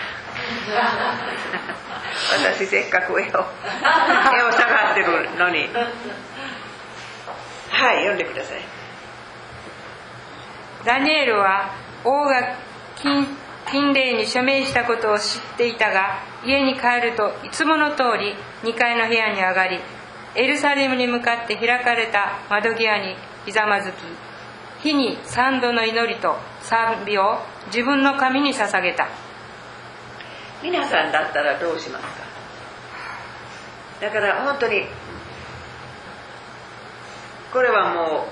私せっかく絵を絵を探ってるのに。はい読んでください。ダニエルは王が禁令に署名したことを知っていたが家に帰るといつもの通り2階の部屋に上がりエルサレムに向かって開かれた窓際にひざまずき日に3度の祈りと賛美を自分の神に捧げた。皆さんだったらどうしますか？だから本当にこれはも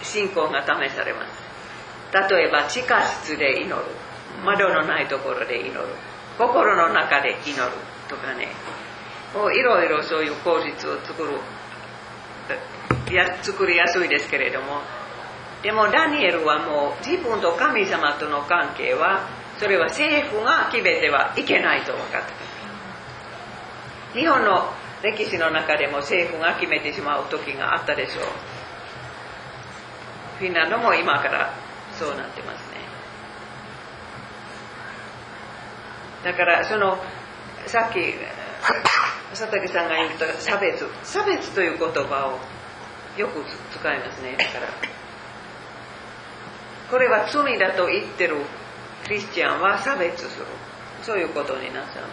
う信仰が試されます。例えば地下室で祈る。窓のないところで祈る。心の中で祈るとかね。もういろいろそういう口実を作るや作りやすいですけれども。でもダニエルはもう自分と神様との関係はそれは政府が決めてはいけないと分かった日本の歴史の中でも政府が決めてしまう時があったでしょう。フィンランドも今からそうなってますね。だからそのさっき 佐竹さんが言った差別。差別という言葉をよく使いますね。だからこれは罪だと言ってるクリスチャンは差別する。そういうことになっちゃう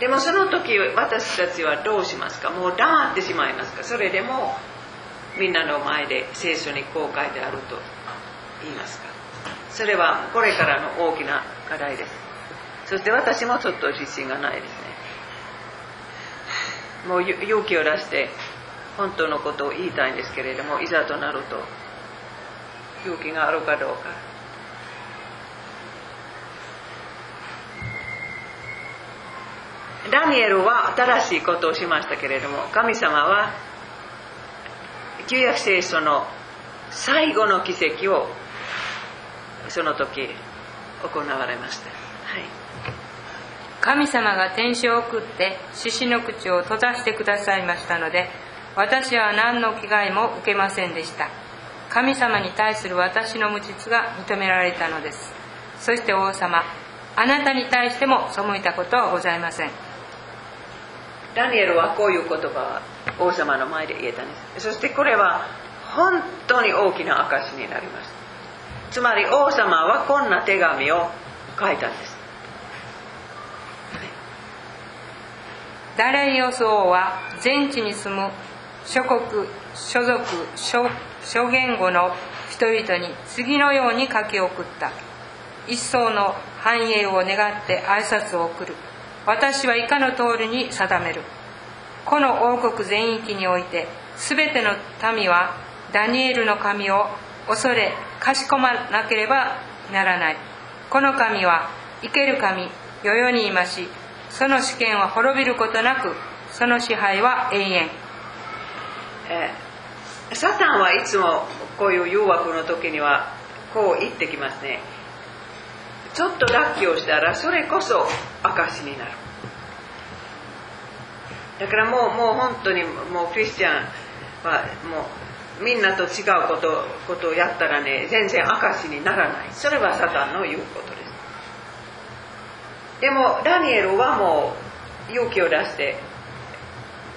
でもその時私たちはどうしますか？もう黙ってしまいますか？それでもみんなの前で聖書にこう書いてあると言いますか？それはこれからの大きな課題です。そして私もちょっと自信がないですね。もう勇気を出して本当のことを言いたいんですけれどもいざとなると勇気があるかどうか。ダニエルは新しいことをしましたけれども神様は旧約聖書の最後の奇跡をその時行われました、はい、神様が天使を送って獅子の口を閉ざしてくださいましたので私は何の危害も受けませんでした。神様に対する私の無実が認められたのです。そして王様あなたに対しても背いたことはございません。ダニエルはこういう言葉を王様の前で言えたんです。そしてこれは本当に大きな証になります。つまり王様はこんな手紙を書いたんです。ダレイオス王は全地に住む諸国所属諸言語の人々に次のように書き送った。一層の繁栄を願って挨拶を送る。私は以下の通りに定める。この王国全域において全ての民はダニエルの神を恐れかしこまなければならない。この神は生ける神世々にいましその試験は滅びることなくその支配は永遠。えーサタンはいつもこういう誘惑の時にはこう言ってきますね。ちょっと脱臼したらそれこそ証になる。だからもうもう本当にもうクリスチャンはもうみんなと違うことことをやったらね全然証にならない。それはサタンの言うことです。でもダニエルはもう勇気を出して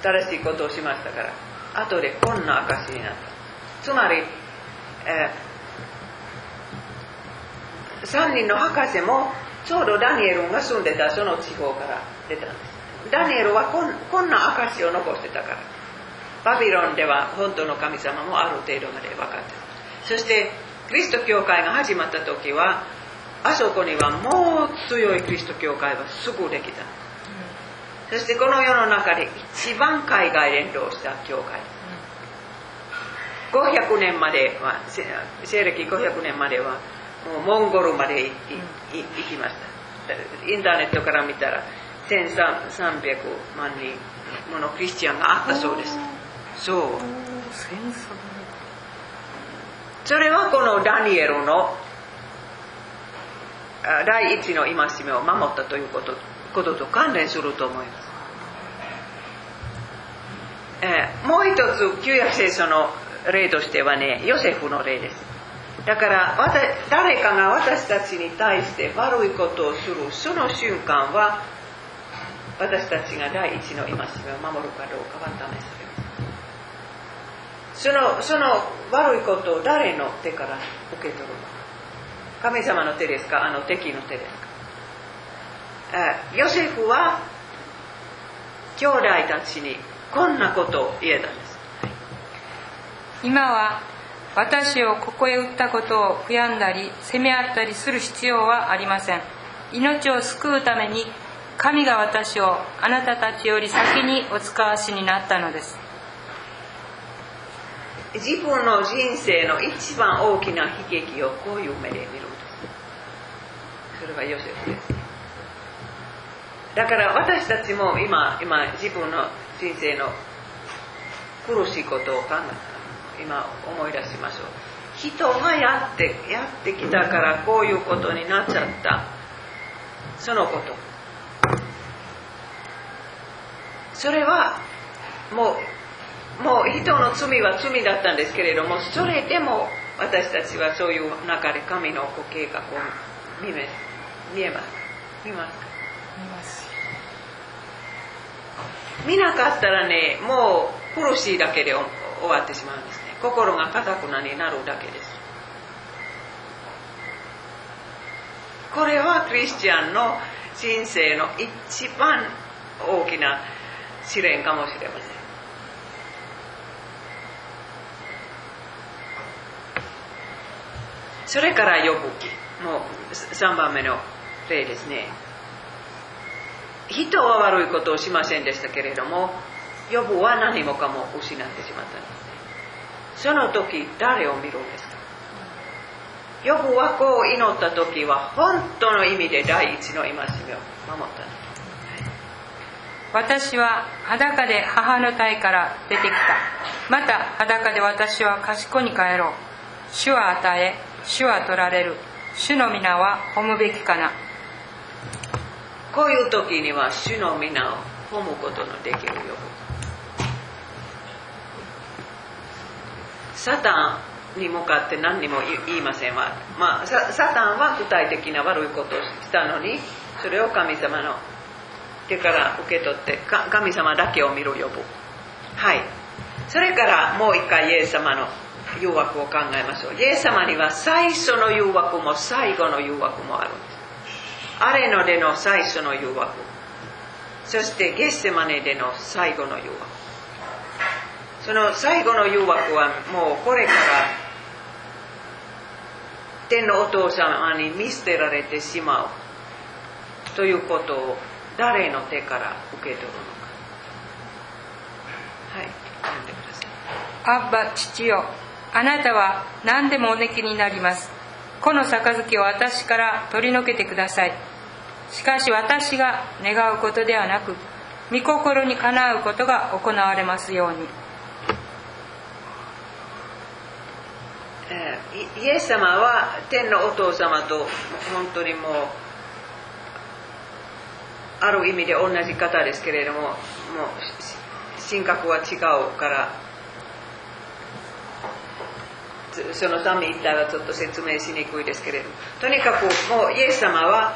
正しいことをしましたから後でこんな証になった。つまり、えー、3人の博士もちょうどダニエルが住んでたその地方から出たんです。ダニエルはこんこんな証を残してたから。バビロンでは本当の神様もある程度まで分かってた。そしてキリスト教会が始まった時はあそこにはもう強いキリスト教会はすぐできた。そしてこの世の中で一番海外連動した教会。500年までは西暦500年まではもうモンゴルまで行きました。インターネットから見たら1300万人ものクリスチャンがあったそうです。そう。それはこのダニエルの第一の戒めを守ったということことと関連すると思います、えー、もう一つ旧約聖書の例としてはねヨセフの例です。だから誰かが私たちに対して悪いことをするその瞬間は私たちが第一の戒めを守るかどうかは試されます。そのその悪いことを誰の手から受け取るのか。神様の手ですか？あの敵の手ですか？ヨセフは兄弟たちにこんなことを言えたんです。今は私をここへ売ったことを悔やんだり責め合ったりする必要はありません。命を救うために神が私をあなたたちより先にお使わしになったのです。自分の人生の一番大きな悲劇をこういう目で見るんですそれはヨセフです。だから私たちも今今自分の人生の苦しいことを考え今思い出しましょう。人がやってやってきたからこういうことになっちゃった。そのこと。それはもうもう人の罪は罪だったんですけれどもそれでも私たちはそういう中で神のご計画を見え見えます見ますか？見ます。見なかったらねもう苦しいだけで終わってしまうんです。ね心がかたくなになるだけです。これはクリスチャンの人生の一番大きな試練かもしれません。それから呼ぶ気もう3番目の例ですね。人は悪いことをしませんでしたけれどもヨブは何もかも失ってしまったんです。その時誰を見るんですか？ヨブはこう祈った時は本当の意味で第一の戒めを守った私は裸で母の体から出てきた。また裸で私は賢に帰ろう。主は与え主は取られる。主の皆は褒むべきかな。こういう時には主の皆を褒むことのできるよサタンに向かって何にも言いませんわ、まあ、サタンは具体的な悪いことをしたのにそれを神様の手から受け取って神様だけを見る呼ぶはい。それからもう一回イエス様の誘惑を考えましょう。イエス様には最初の誘惑も最後の誘惑もあるんです。アレノでの最初の誘惑。そしてゲッセマネでの最後の誘惑。その最後の誘惑はもうこれから天のお父様に見捨てられてしまう。ということを誰の手から受け取るのか。はい。読んでください。アッバ父よ。あなたは何でもおできになります。この杯を私から取り除けてください。しかし私が願うことではなく御心にかなうことが行われますように。えイエス様は天のお父様と本当にもうある意味で同じ方ですけれどももう神格は違うからそのため一体はちょっと説明しにくいですけれどもとにかくもうイエス様は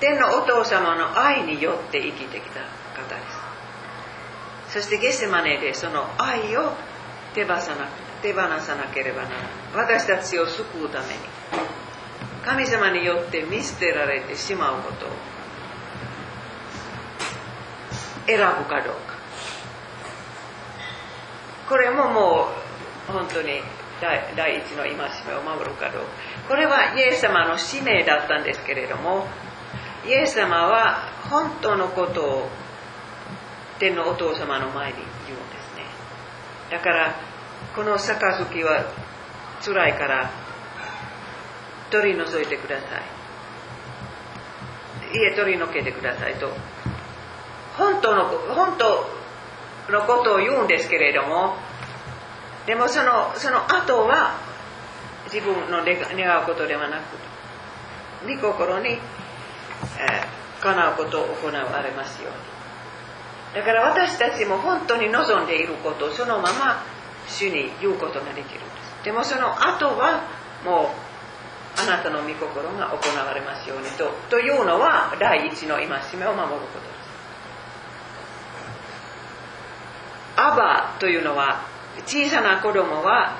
天のお父様の愛によって生きてきた方です。そしてゲセマネでその愛を手放さな手放さなければならない私たちを救うために。神様によって見捨てられてしまうことを。選ぶかどうか。これももう本当に第一の戒めを守るかどうか。これはイエス様の使命だったんですけれどもイエス様は本当のことを天のお父様の前にだからこの杯は辛いから取り除いてください。いえ取り除けてくださいと。本当の本当のことを言うんですけれどもでもそのその後は自分の願うことではなく御心に、えー、叶うことを行われますように。だから私たちも本当に望んでいることをそのまま主に言うことができるんです。でもその後はもうあなたの御心が行われますようにとというのは第一の戒めを守ることです。アバというのは小さな子供は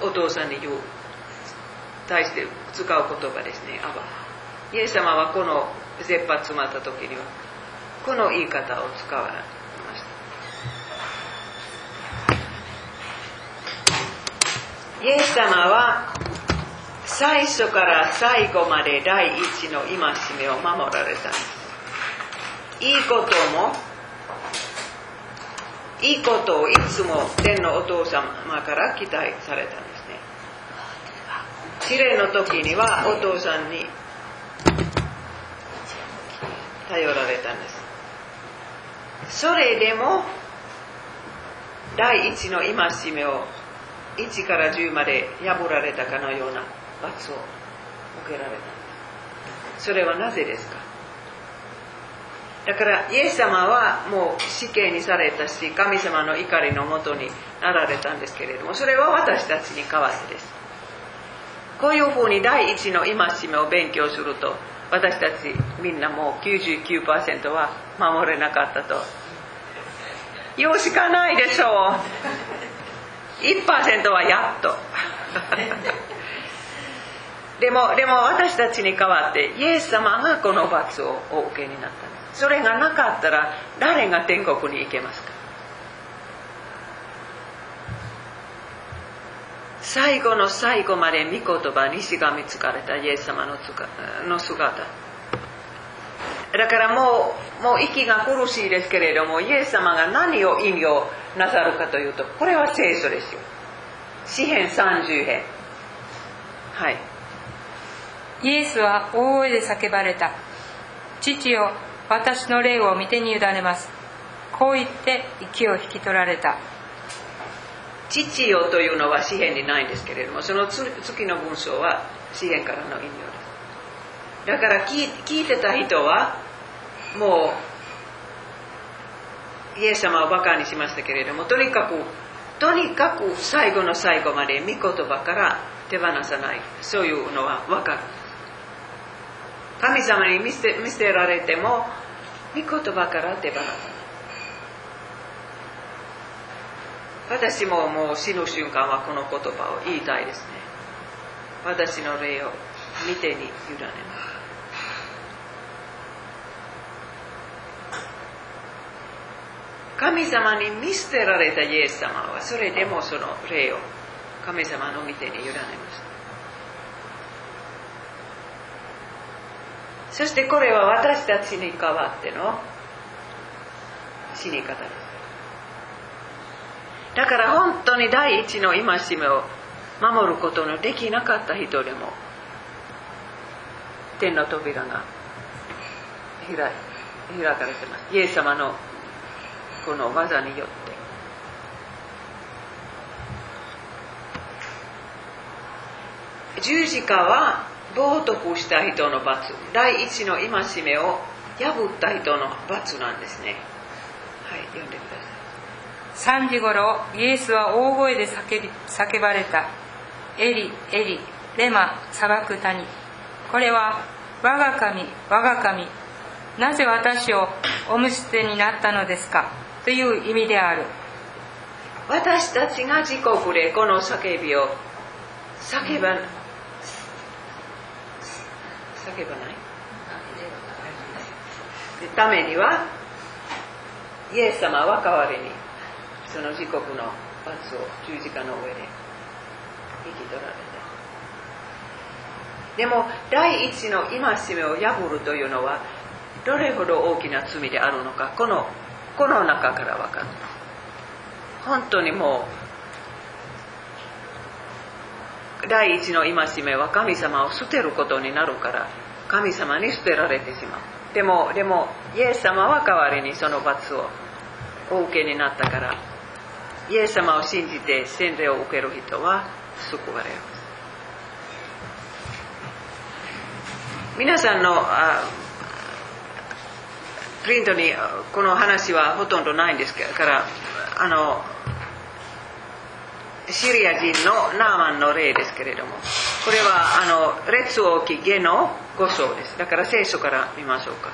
お父さんに言う対して使う言葉ですね。アバ。イエス様はこの切羽詰まった時にはこの言い方を使われましたイエス様は最初から最後まで第一の戒めを守られたんです。いいこともいいことをいつも天のお父様から期待されたんですね。試練の時にはお父さんに頼られたんです。それでも第一の戒めを1から10まで破られたかのような罰を受けられた。それはなぜですか？だからイエス様はもう死刑にされたし神様の怒りのもとになられたんですけれどもそれは私たちに代わってです。こういうふうに第一の戒めを勉強すると私たちみんなもう99%は守れなかったと。言うしかないでしょう。1%はやっと。でもでも私たちに代わってイエス様がこの罰をお受けになったそれがなかったら誰が天国に行けますか？最後の最後まで御言葉にしがみつかれたイエス様のの姿。だからもうもう息が苦しいですけれどもイエス様が何を意味をなさるかというとこれは聖書ですよ。詩編30編。はい。イエスは大声で叫ばれた。父よ私の霊を見てに委ねます。こう言って息を引き取られた。父よというのは詩篇にないんですけれどもその次の文章は詩篇からの引用です。だから聞いてた人はもうイエス様をバカにしましたけれどもとにかくとにかく最後の最後まで御言葉から手放さない。そういうのは分かる。神様に見せ見せられても御言葉から手放さない。私ももう死ぬ瞬間はこの言葉を言いたいですね。私の霊を見てに委ねます。神様に見捨てられたイエス様はそれでもその霊を神様の御手に委ねましたそしてこれは私たちに代わっての死に方です。だから本当に第一の戒めを守ることのできなかった人でも天の扉が開開かれてます。イエス様のこの技によって。十字架は冒涜した人の罰。第一の戒めを破った人の罰なんですね。はい読んでください3時ごろイエスは大声で叫び叫ばれた。エリエリレマ砂漠谷。これは我が神我が神。なぜ私をおむすてになったのですか？という意味である。私たちが自国でこの叫びを。叫ば叫ばない？ためにはイエス様は代わりにその自国の罰を十字架の上で引き取られたでも第一の戒めを破るというのはどれほど大きな罪であるのかこのこの中から分かる。本当にもう第一の戒めは神様を捨てることになるから神様に捨てられてしまう。でもでもイエス様は代わりにその罰をお受けになったからイエス様を信じて洗礼を受ける人は救われる皆さんのあプリントにこの話はほとんどないんですからあのシリア人のナーマンの例ですけれどもこれはあの列王記下の5章です。だから聖書から見ましょうか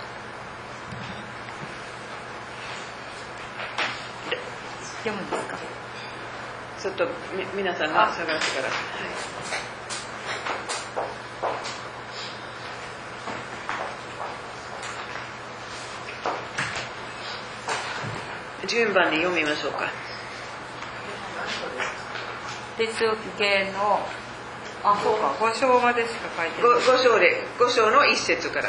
読むんですかちょっとみ皆さんが探してから、はい。順番に読みましょうか。列王記系のあそうか。5章までしか書いてない。5, 章で5章の一節から。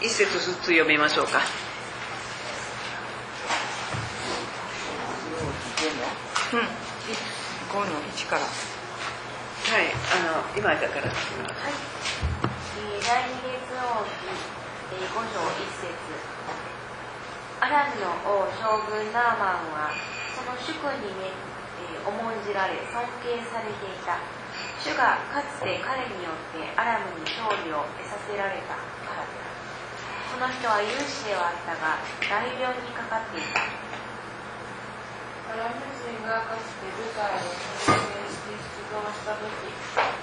一節ずつ読みましょうかうん。5の1からはいあの今だからはい、えー第二列王記、えー、5章1節アラムの王将軍ナーマンはその主君に、ねえー重ん。じられ尊敬されていた主がかつて彼によってアラムに勝利を得させられたからであるこの人は勇士ではあったが大病にかかっていたラム人がかつて部隊を編成して出動した時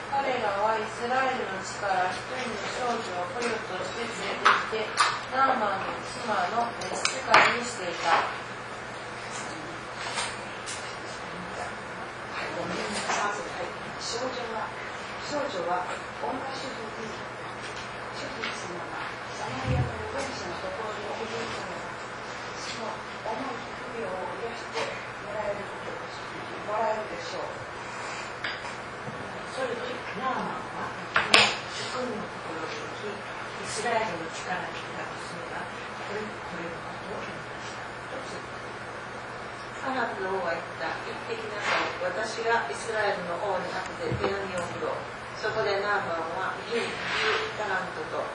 彼らはイスラエルの地から一人の少女を捕虜として連れてきてナーマンの妻の召使いにしていた。少女は女主婦で主婦様がサマリアの預言者のところにおいでいたのはその重い不病を癒してもらえることもらえるでしょうそれでナーマンは主君のところに行きイスラエルの力に開くすればこれこれのことを言いました一つアラブの王は言った行ってきなさい私がイスラエルの王に宛てて手紙を送ろうそこでナーマンは銀10タラントと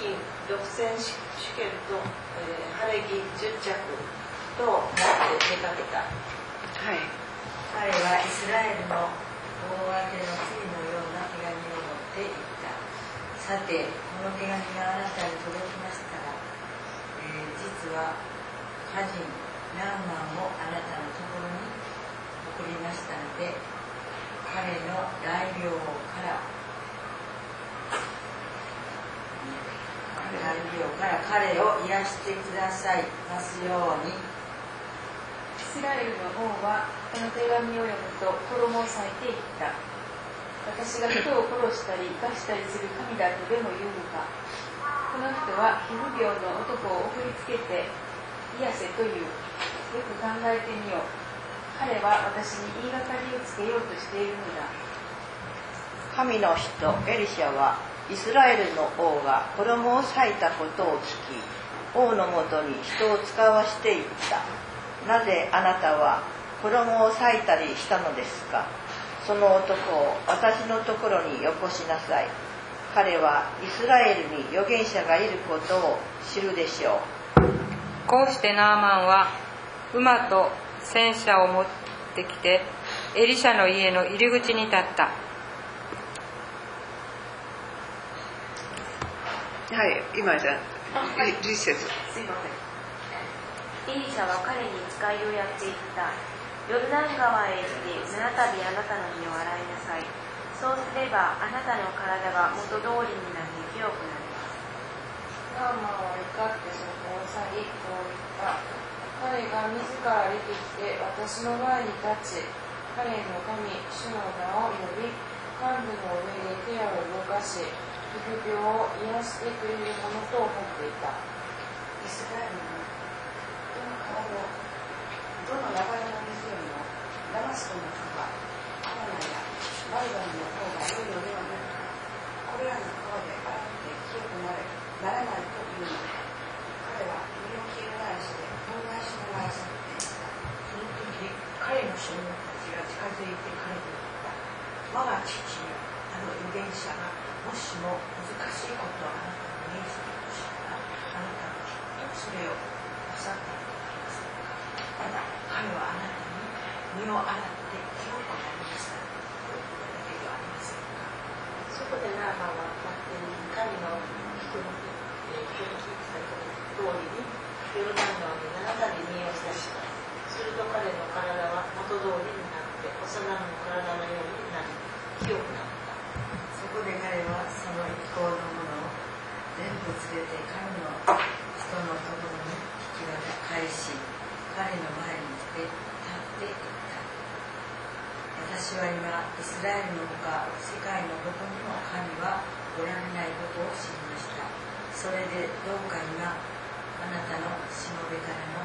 金6000シュケルと、えー、晴れ着10着と持って出かけた。はい。彼はイスラエルの大宛ての次のような手紙を持っていった。さてこの手紙があなたに届きましたら、えー実は家人ナーマンをあなたのところに送りましたので彼の大病から大病から彼を癒してくださいますように。イスラエルの王はこの手紙を読むと衣を裂いていった。私が人を殺したり生かしたりする神だとでも言うのか。この人は皮膚病の男を送りつけて癒せという。よく考えてみよう。彼は私に言いがかりをつけようとしているのだ。神の人エリシャはイスラエルの王が衣を裂いたことを聞き王のもとに人を使わしていった。なぜあなたは衣を裂いたりしたのですか？その男を私のところによこしなさい。彼はイスラエルに預言者がいることを知るでしょう。こうしてナーマンは馬と戦車を持ってきてエリシャの家の入り口に立った。はい今じゃ実節すいませんエリシャは彼に使いをやっていった。ヨルダン川へ行って七度あなたの身を洗いなさい。そうすればあなたの体が元通りになり清くなります。ナーマンは怒ってそこを去りこう言った彼が自ら出てきて私の前に立ち彼の神主の名を呼び幹部の上で手を動かし皮膚病を癒してくれるものと思っていた。イスラエルどの流れの湖もダマスコの川アラナやバルバンの方が良いのではないかこれらの川で洗って清くなれならないというので彼は身を切り返して憤慨しながら去っていったその時彼の少年たちが近づいて彼に言った我が父よあの預言者がもしも難しいことをあなたに命じたとしたらあなたはきっとそれをなさったと言いませんかただ彼はあなたに身を洗って清くなりましたと言っただけではありませんかそこでナーマンは勝手に神の人のえー人に聞いてた通りにヨルダン川に七度身を浸したすると彼の体は元通りになって幼子の体のようになり清くなったそこで彼はその一行のものを全部連れて神の人のところに引き渡返し彼の前に来て立っていった私は今イスラエルのほか世界のどこにも神はおられないことを知りましたそれでどうか今あなたのしもべからの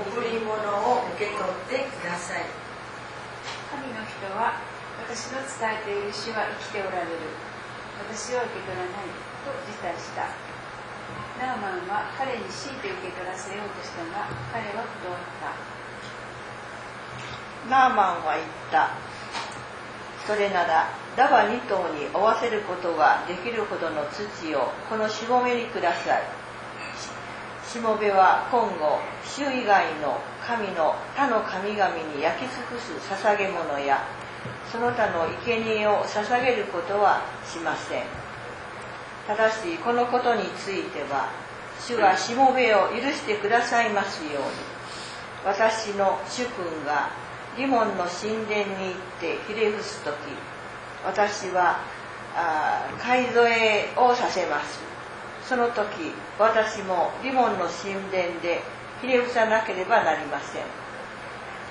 贈り物を受け取ってください神の人は私の伝えている主は生きておられる。私は受け取らないと辞退した。ナーマンは彼に強いて受け取らせようとしたが彼は断った。ナーマンは言った。それならダバ2頭に負わせることができるほどの土をこのしもべにください。ししもべは今後主以外の神の他の神々に焼き尽くす捧げ物やその他の生贄を捧げることはしません。ただしこのことについては主がしもべを許してくださいますように。私の主君がリモンの神殿に行ってひれ伏す時私はあ買い添えをさせます。その時私もリモンの神殿でひれ伏さなければなりません。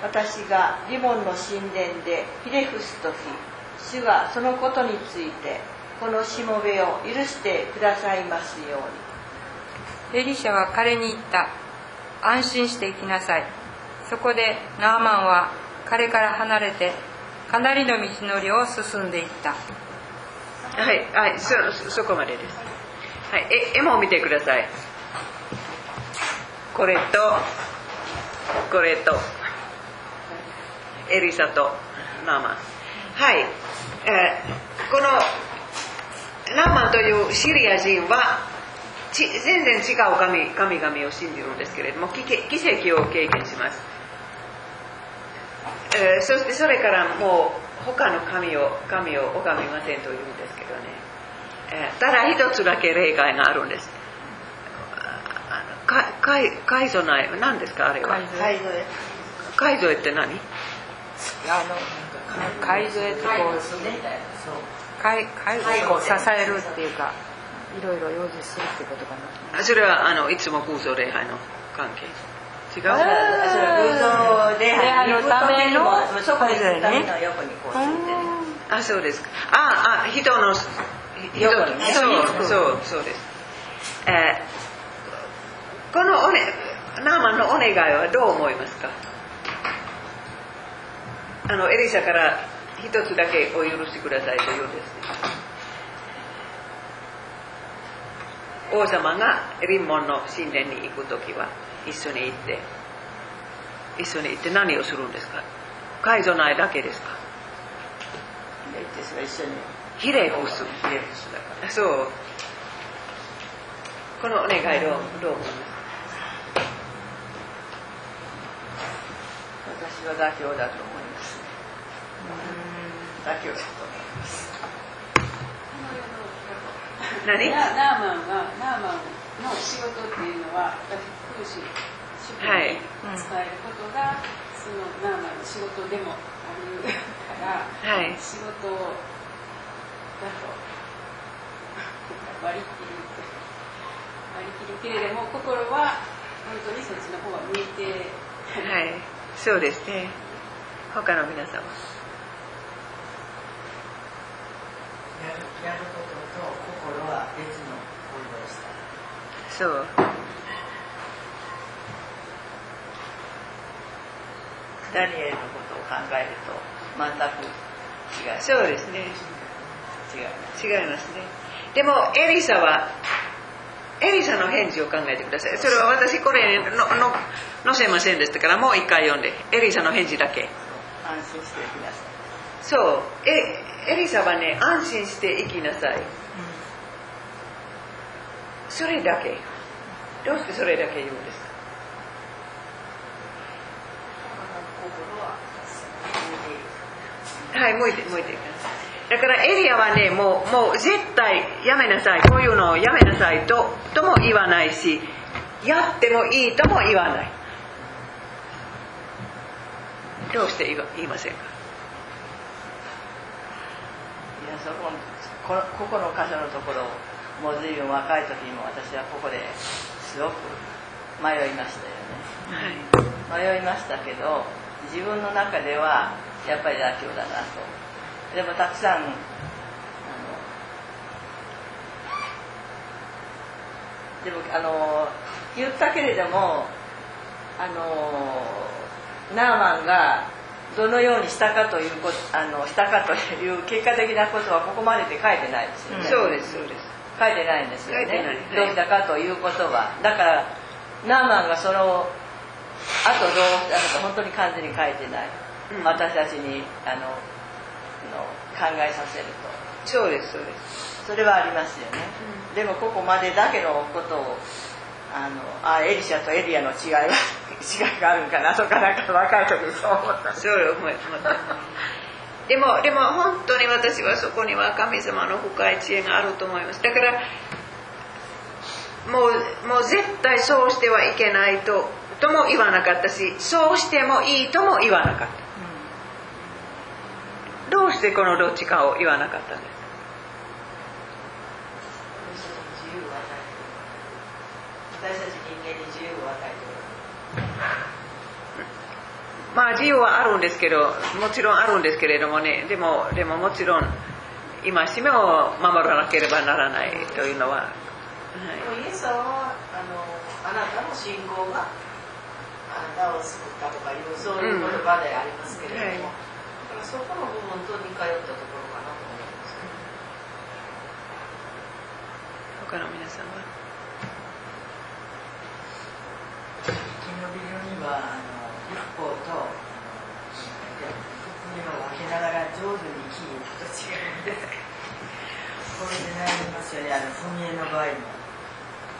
私がリモンの神殿でひれ伏す時主がそのことについてこのしもべを許してくださいますように。エリシャは彼に言った。安心して行きなさい。そこでナーマンは彼から離れてかなりの道のりを進んでいった。はい、はい、そそそこまでです。はい、え絵も見てください。これとこれとエリサとナーマ。ン。はい、えーこのナーマンというシリア人はち全然違う神神々を信じるんですけれども奇跡を経験します。えーそしてそれからもう他の神を神を拝みませんというんですけどね、えーただ一つだけ例外があるんです。かかい海ぞない何ですか？あれは。海はいどれ海ぞって何？あの海添えってこう海海をこう支えるっていうかいろいろ用事するってことかな。あそれはあのいつも空想礼拝の関係。違う？それは偶像礼拝のための時にもそこうついてねあそうですか。ああ人の人横にねそうそうそうです、えーこのおねナーマンのお願いはどう思いますか？あのエリサから一つだけお許しくださいと言うんです。王様がリンモンの神殿に行く時は一緒に行って一緒に行って何をするんですか？海蔵内だけですか？一緒にひれ伏すひれ伏すだからそう。このお願いどうどう思います。私は妥協だと妥協だと思います何？ナナーマンはナーマンの仕事っていうのは私風刺主婦はい。に使えることが、そのナーマンの仕事でもあるから、はい。仕事だと割り切る割り切るけれども心は本当にそっちの方は向いてはい。そうですね。他の皆様やることと心は別の行動をした。そう。ダニエルのことを考えると全く違いそうですね。違います。違いますね。でもエリサはエリサの返事を考えてください。それは私これのの載せませんでしたからもう一回読んで。エリサの返事だけ。安心していきなさい。そう。えエリサはね安心して生きなさい、それだけ。どうしてそれだけ言うんですか？はい向いて向いて。だからエリアはねもうもう絶対やめなさい。こういうのをやめなさい。ととも言わないしやってもいいとも言わない。どうして言いませんか？いやそここのここの箇所のところをもう随分若い時にも私はここですごく迷いましたよねはい迷いましたけど自分の中ではやっぱり妥協だなと。でもたくさんあのでもあの言ったけれどもあのナーマンがどのようにしたかということあのしたかという結果的なことはここまでで書いてないですよね、そうですそうです。書いてないんですよね。はいどうしたかということは。だからナーマンがそのあとどうしたのか本当に完全に書いてない、うん。私たちにあのの考えさせると。そうですそうです。それはありますよね、でもここまでだけのことをあのあエリシャとエリアの違いは違いがあるんかなとかなんか若い時にそう。思ったそう思いでもでも本当に私はそこには神様の深い知恵があると思います。だからもうもう絶対そうしてはいけないととも言わなかったしそうしてもいいとも言わなかった。どうしてこのどっちかを言わなかったんです自由を与えてる私たち自由を与えてるまあ自由はあるんですけどもちろんあるんですけれどもね。でもでももちろん戒めを守らなければならないというのは、はい、イエス様はあのあなたの信仰があなたを救ったとかいうそういう言葉でありますけれども、だからそこの部分と似通ったところかなと思いますけど。他の皆さんは？昨日ビデオには法とあの福音を分けながら上手に生きると違うんですこれで悩みますよねあの踏み絵の場合も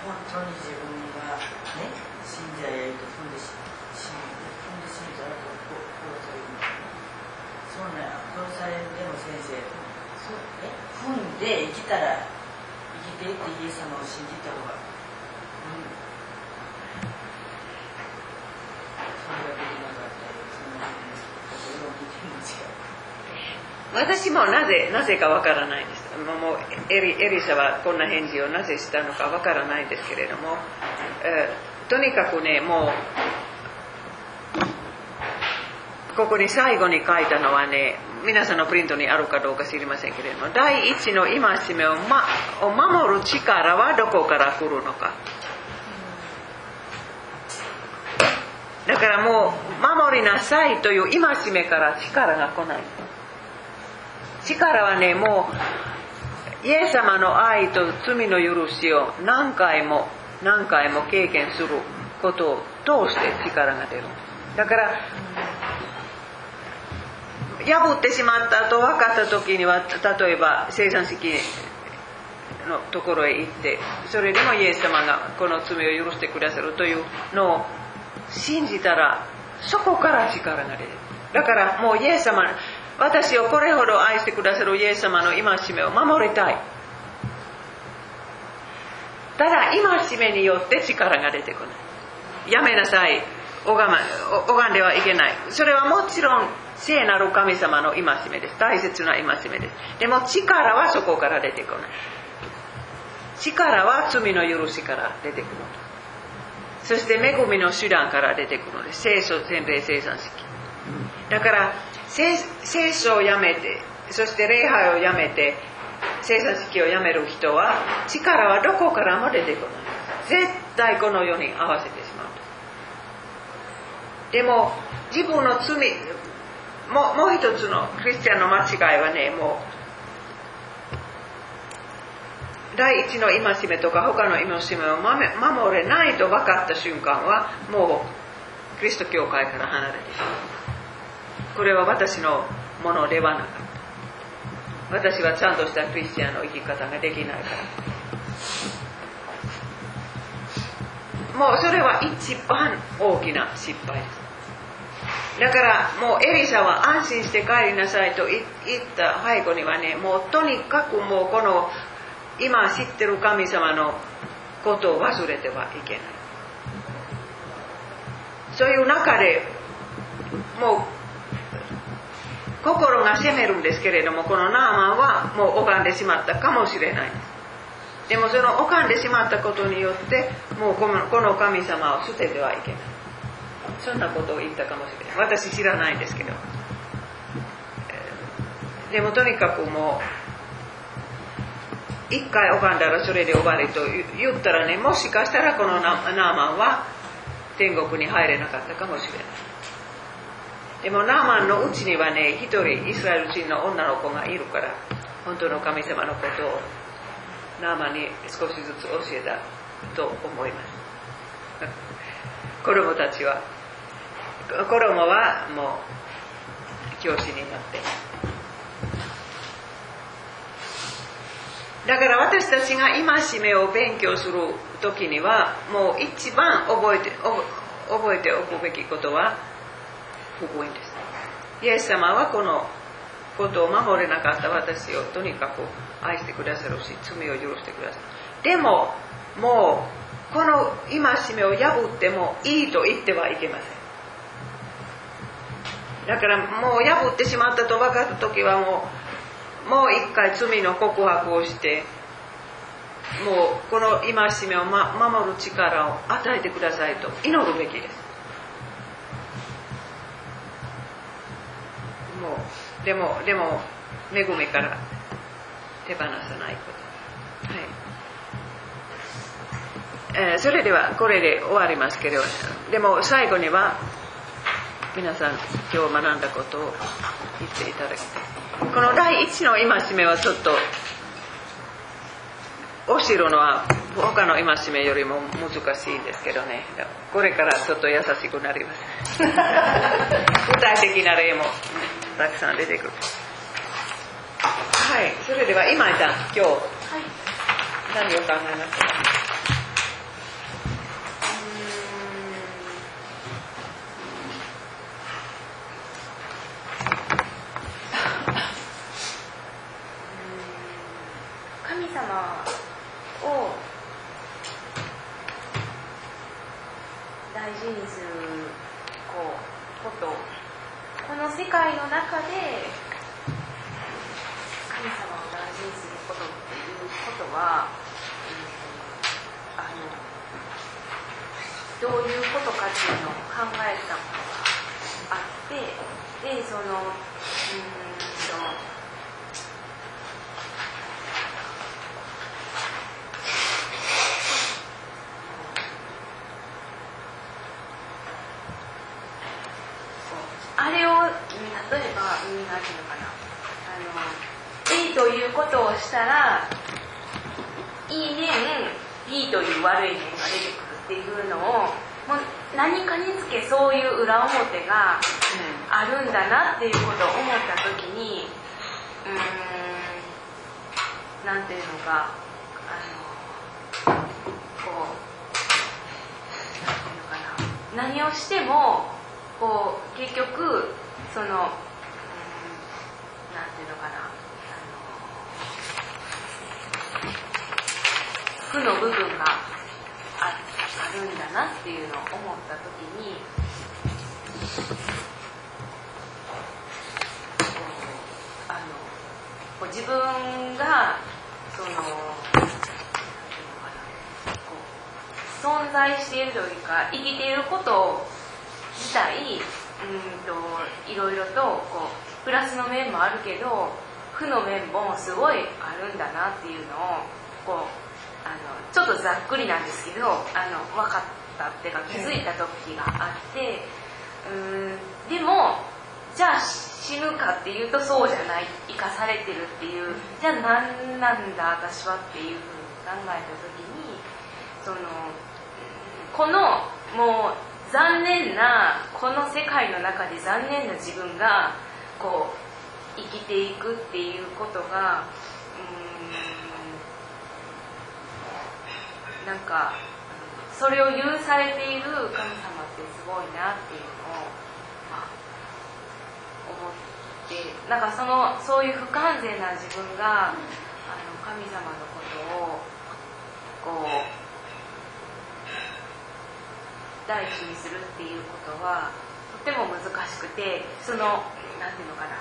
本当に自分がね信者やいと踏んでしし踏んでしまったらこうこうというのそうねこの際でも先生そうえ踏んで生きたら生きていってイエス様を信じた方がうんそれができなかったりそのそれを見ても違う私もなぜなぜかわからないです。もうエリエリシャはこんな返事をなぜしたのかわからないですけれども、えーとにかくねもうここに最後に書いたのはね皆さんのプリントにあるかどうか知りませんけれども第一の戒めを,、ま、を守る力はどこから来るのか。だからもう守りなさいという戒めから力が来ない。力はねもうイエス様の愛と罪の許しを何回も何回も経験することを通して力が出る。だから破ってしまったと分かった時には例えば生産式のところへ行ってそれでもイエス様がこの罪を許してくださるというのを信じたらそこから力が出る。だからもうイエス様私をこれほど愛してくださるイエス様の戒めを守りたい。ただ戒めによって力が出てこない。やめなさい。拝拝んではいけない。それはもちろん聖なる神様の戒めです。大切な戒めです。でも力はそこから出てこない。力は罪の許しから出てくる。そして恵みの手段から出てくるのです。聖書洗礼生産式。だから聖書をやめてそして礼拝をやめて生産式をやめる人は力はどこからも出てこない。絶対この世に合わせてしまうでも自分の罪ももう一つのクリスチャンの間違いはねもう第一の戒めとか他の戒めを守れないと分かった瞬間はもうキリスト教会から離れてしまう。これは私のものではなかった私はちゃんとしたクリスチャンの生き方ができないから。もうそれは一番大きな失敗です。だからもうエリシャは安心して帰りなさいと言った背後にはねもうとにかくもうこの今知ってる神様のことを忘れてはいけない。そういう中でもう心が責めるんですけれどもこのナーマンはもう拝んでしまったかもしれない。でもその拝んでしまったことによってもうこの神様を捨ててはいけない。そんなことを言ったかもしれない。私知らないんですけど。でもとにかくもう一回拝んだらそれで終わりと言ったらねもしかしたらこのナーマンは天国に入れなかったかもしれない。でもナーマンのうちにはね一人イスラエル人の女の子がいるから本当の神様のことをナーマンに少しずつ教えたと思います。子供たちは子供はもう教師になって。だから私たちが戒めを勉強する時にはもう一番覚えて覚えておくべきことは福音です。イエス様はこのことを守れなかった私をとにかく愛してくださる。し罪を許してくださる。でももうこの戒めを破ってもいいと言ってはいけません。だからもう破ってしまったと分かった時はもうもう一回罪の告白をしてもうこの戒めを、ま、守る力を与えてくださいと祈るべきですもうでもでも恵みから手放さないこと。はい、えー、それではこれで終わりますけどでも最後には皆さん今日学んだことを言っていただきたい。この第一の戒めはちょっとお城のは他の戒めよりも難しいんですけどね。これからちょっと優しくなります。具体的な例もたくさん出てくる。はいそれでは今井さん今日、はい、何を考えますか 神様。を大事にすることこの世界の中で神様を大事にすることっていうことは、あのどういうことかっていうのを考えたことがあってでその、うんいうことをしたらいい面いいという悪い面が出てくるっていうのをもう何かにつけそういう裏表があるんだなっていうことを思った時にうーんなんていうのかあのこうなんていうのかな。何をしてもこう結局その、うん、なんていうのかなあの負の部分がああるんだなっていうのを思った時にこうあのこう自分がそのこう存在しているというか生きていること自体うんといろいろとこうプラスの面もあるけど負の面もすごいあるんだなっていうのをこうちょっとざっくりなんですけどあの分かったっていうか気づいた時があってうんでもじゃあ死ぬかっていうとそうじゃない生かされてるっていうじゃあ何なんだ私はっていうふうに考えた時にそのこのもう残念なこの世界の中で残念な自分がこう生きていくっていうことがうんなんかそれを許されている神様ってすごいなっていうのを、まあ、思ってなんかそのそういう不完全な自分があの神様のことをこう第一にするっていうことはとても難しくてそのなんていうのかな。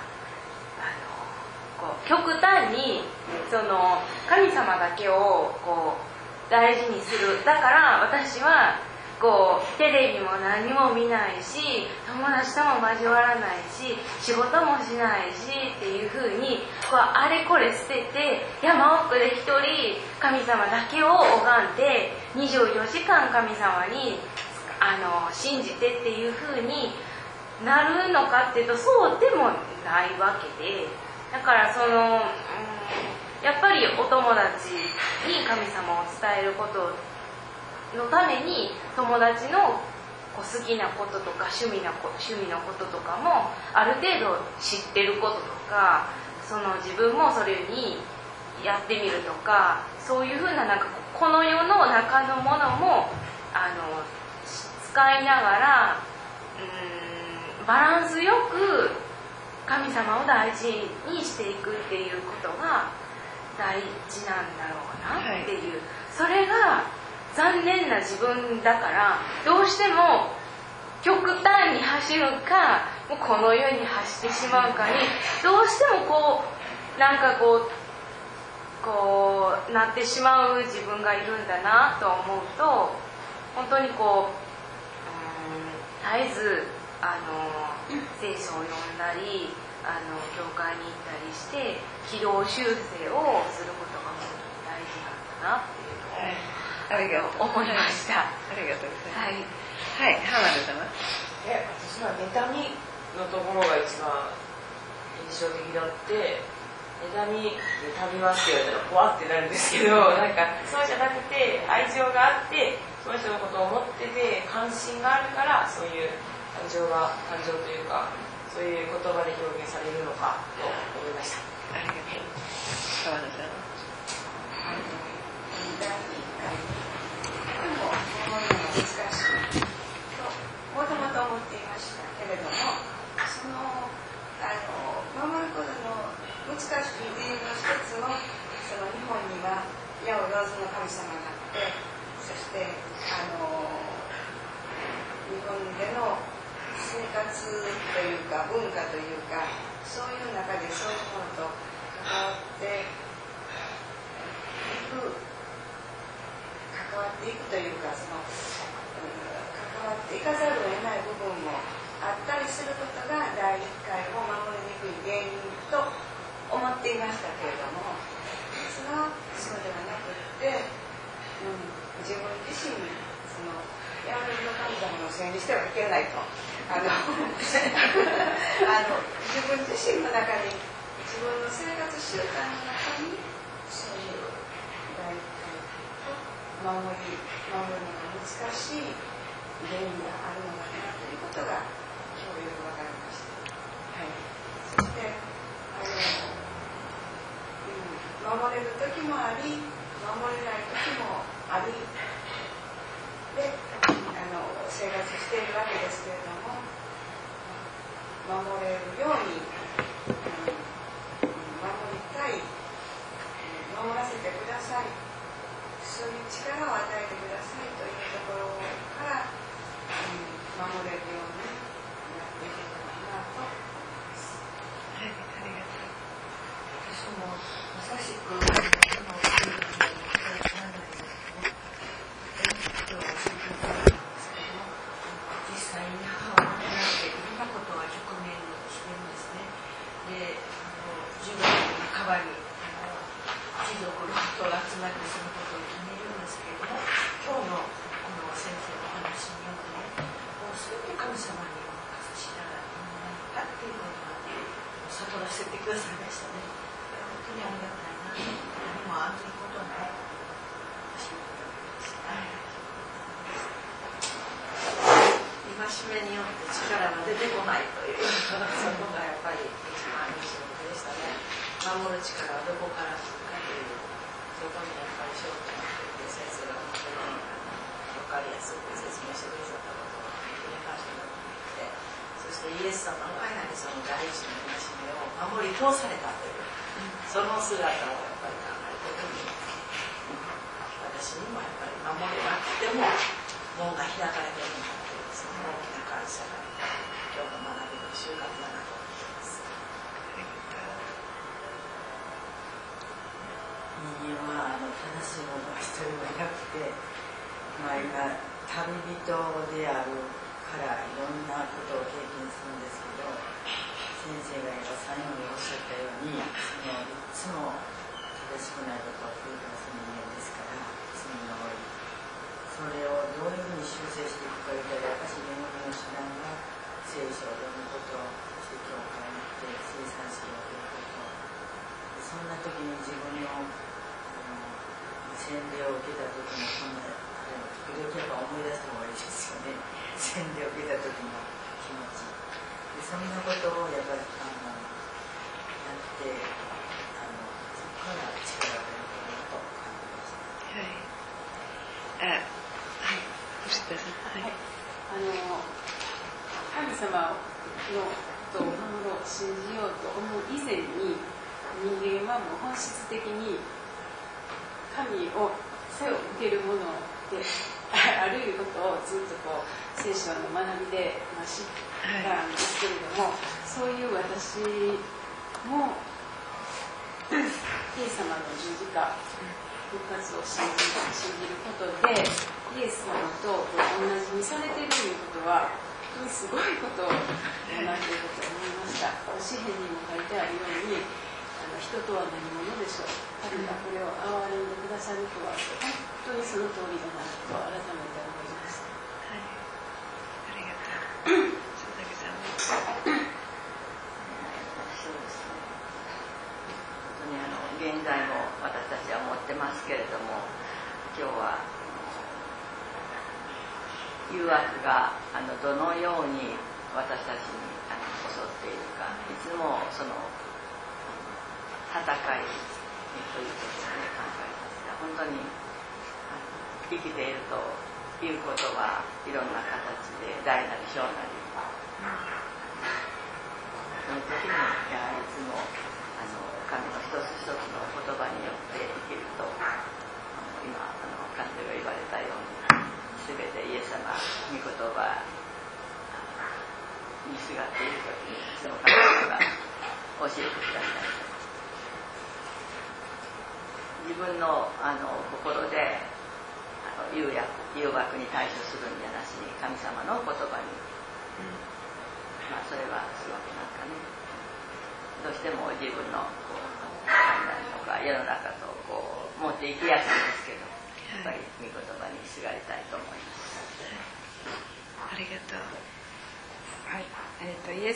あのこう極端にその神様だけをこう大事にする。だから私はこうテレビも何も見ないし友達とも交わらないし仕事もしないしっていうふうにこうあれこれ捨てて山奥で一人神様だけを拝んで24時間神様にあの信じてっていうふうになるのかっていうとそうでもないわけで。だからその、うん、やっぱりお友達に神様を伝えることのために友達のこう好きなこととか趣味な趣味のこととかもある程度知ってることとかその自分もそれにやってみるとかそういうふうななんかこの世の中のものもあの使いながらうんバランスよく神様を大事にしていくっていうことが大事なんだろうなっていう、はい、それが残念な自分だからどうしても極端に走るかもうこの世に走ってしまうかにどうしてもこうなんかこうこうなってしまう自分がいるんだなと思うと本当にこう絶えずあの聖書を読んだりあの教会に行ったりして軌道修正をすることが本当に大事なんだなっていうのを、はいありがとう思いました。ありがとうございます。はい。はい、浜田様。え、私は妬みのところが一番印象的だって、妬みで食べますって言われたら怖ってなるんですけど、なんかそうじゃなくて愛情があって、その人のことを思ってて関心があるからそういう感情が感情というかそういう言葉で表現されるのかと思いました。ありがとう。浜田さん。もともと思っていましたけれどもそのあの守ることの難しい理由の一つもその日本には八百万の神様があってそしてあの日本での生活というか文化というかそういう中でそういうものと関わっていく関わっていくというかその、関わっていかざるを得ない部分もあったりすることが第一回を守りにくい原因と思っていましたけれども実はそうではなくって、うん、自分自身にそのヤマの神様のせいにしてはいけないと。あの あの自分自身の中に自分の生活習慣の中にそういう大体と守り守るのが難しい原因があるのかなということが今日よく分かりました。はい、そしてあの、うん、守れる時もあり守れない時もありであの生活しているわけですけれども。守れるように、うん、守りたい。守らせてください。そういう力を与えてください。人とは何者でしょう。神がこれを憐れんでくださるとは本当にその通りだなと改めて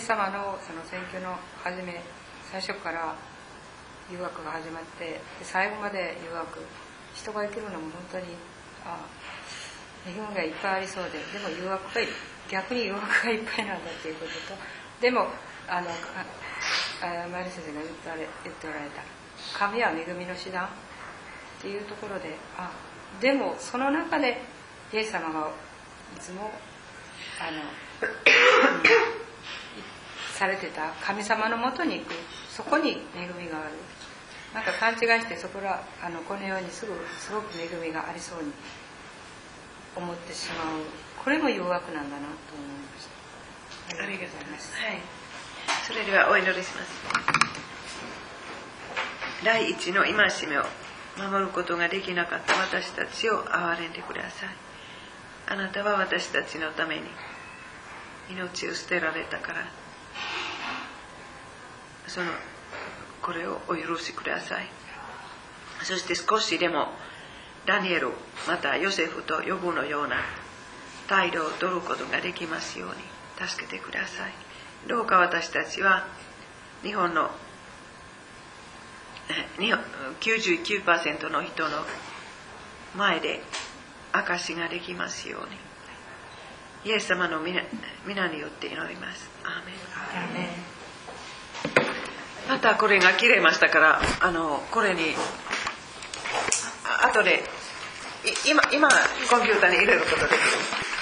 ス様のその選挙の初め最初から誘惑が始まって最後まで誘惑人が生きるのも本当にあ日本がいっぱいありそうででも誘惑が逆に誘惑がいっぱいなんだということとでもあのあ前田先生が言ってれ言っておられた「神は恵みの手段」っていうところであでもその中でイエス様がいつもあのされてた神様のもとに行くそこに恵みがあるなんか勘違いしてそこらあのこのようにすぐすごく恵みがありそうに思ってしまう。これも誘惑なんだなと思いましたありがとうございます。はい。それではお祈りします。第一の戒めを守ることができなかった私たちを憐れんでください。あなたは私たちのために命を捨てられたから。そのこれをお許しください。そして少しでもダニエルまたヨセフと呼ぶのような態度を取ることができますように助けてください。どうか私たちは日本の 99%の人の前で証しができますように。イエス様の皆皆によって祈ります。アーメン。またこれが切れましたからあのこれに後で今今コンピューターに入れることできる。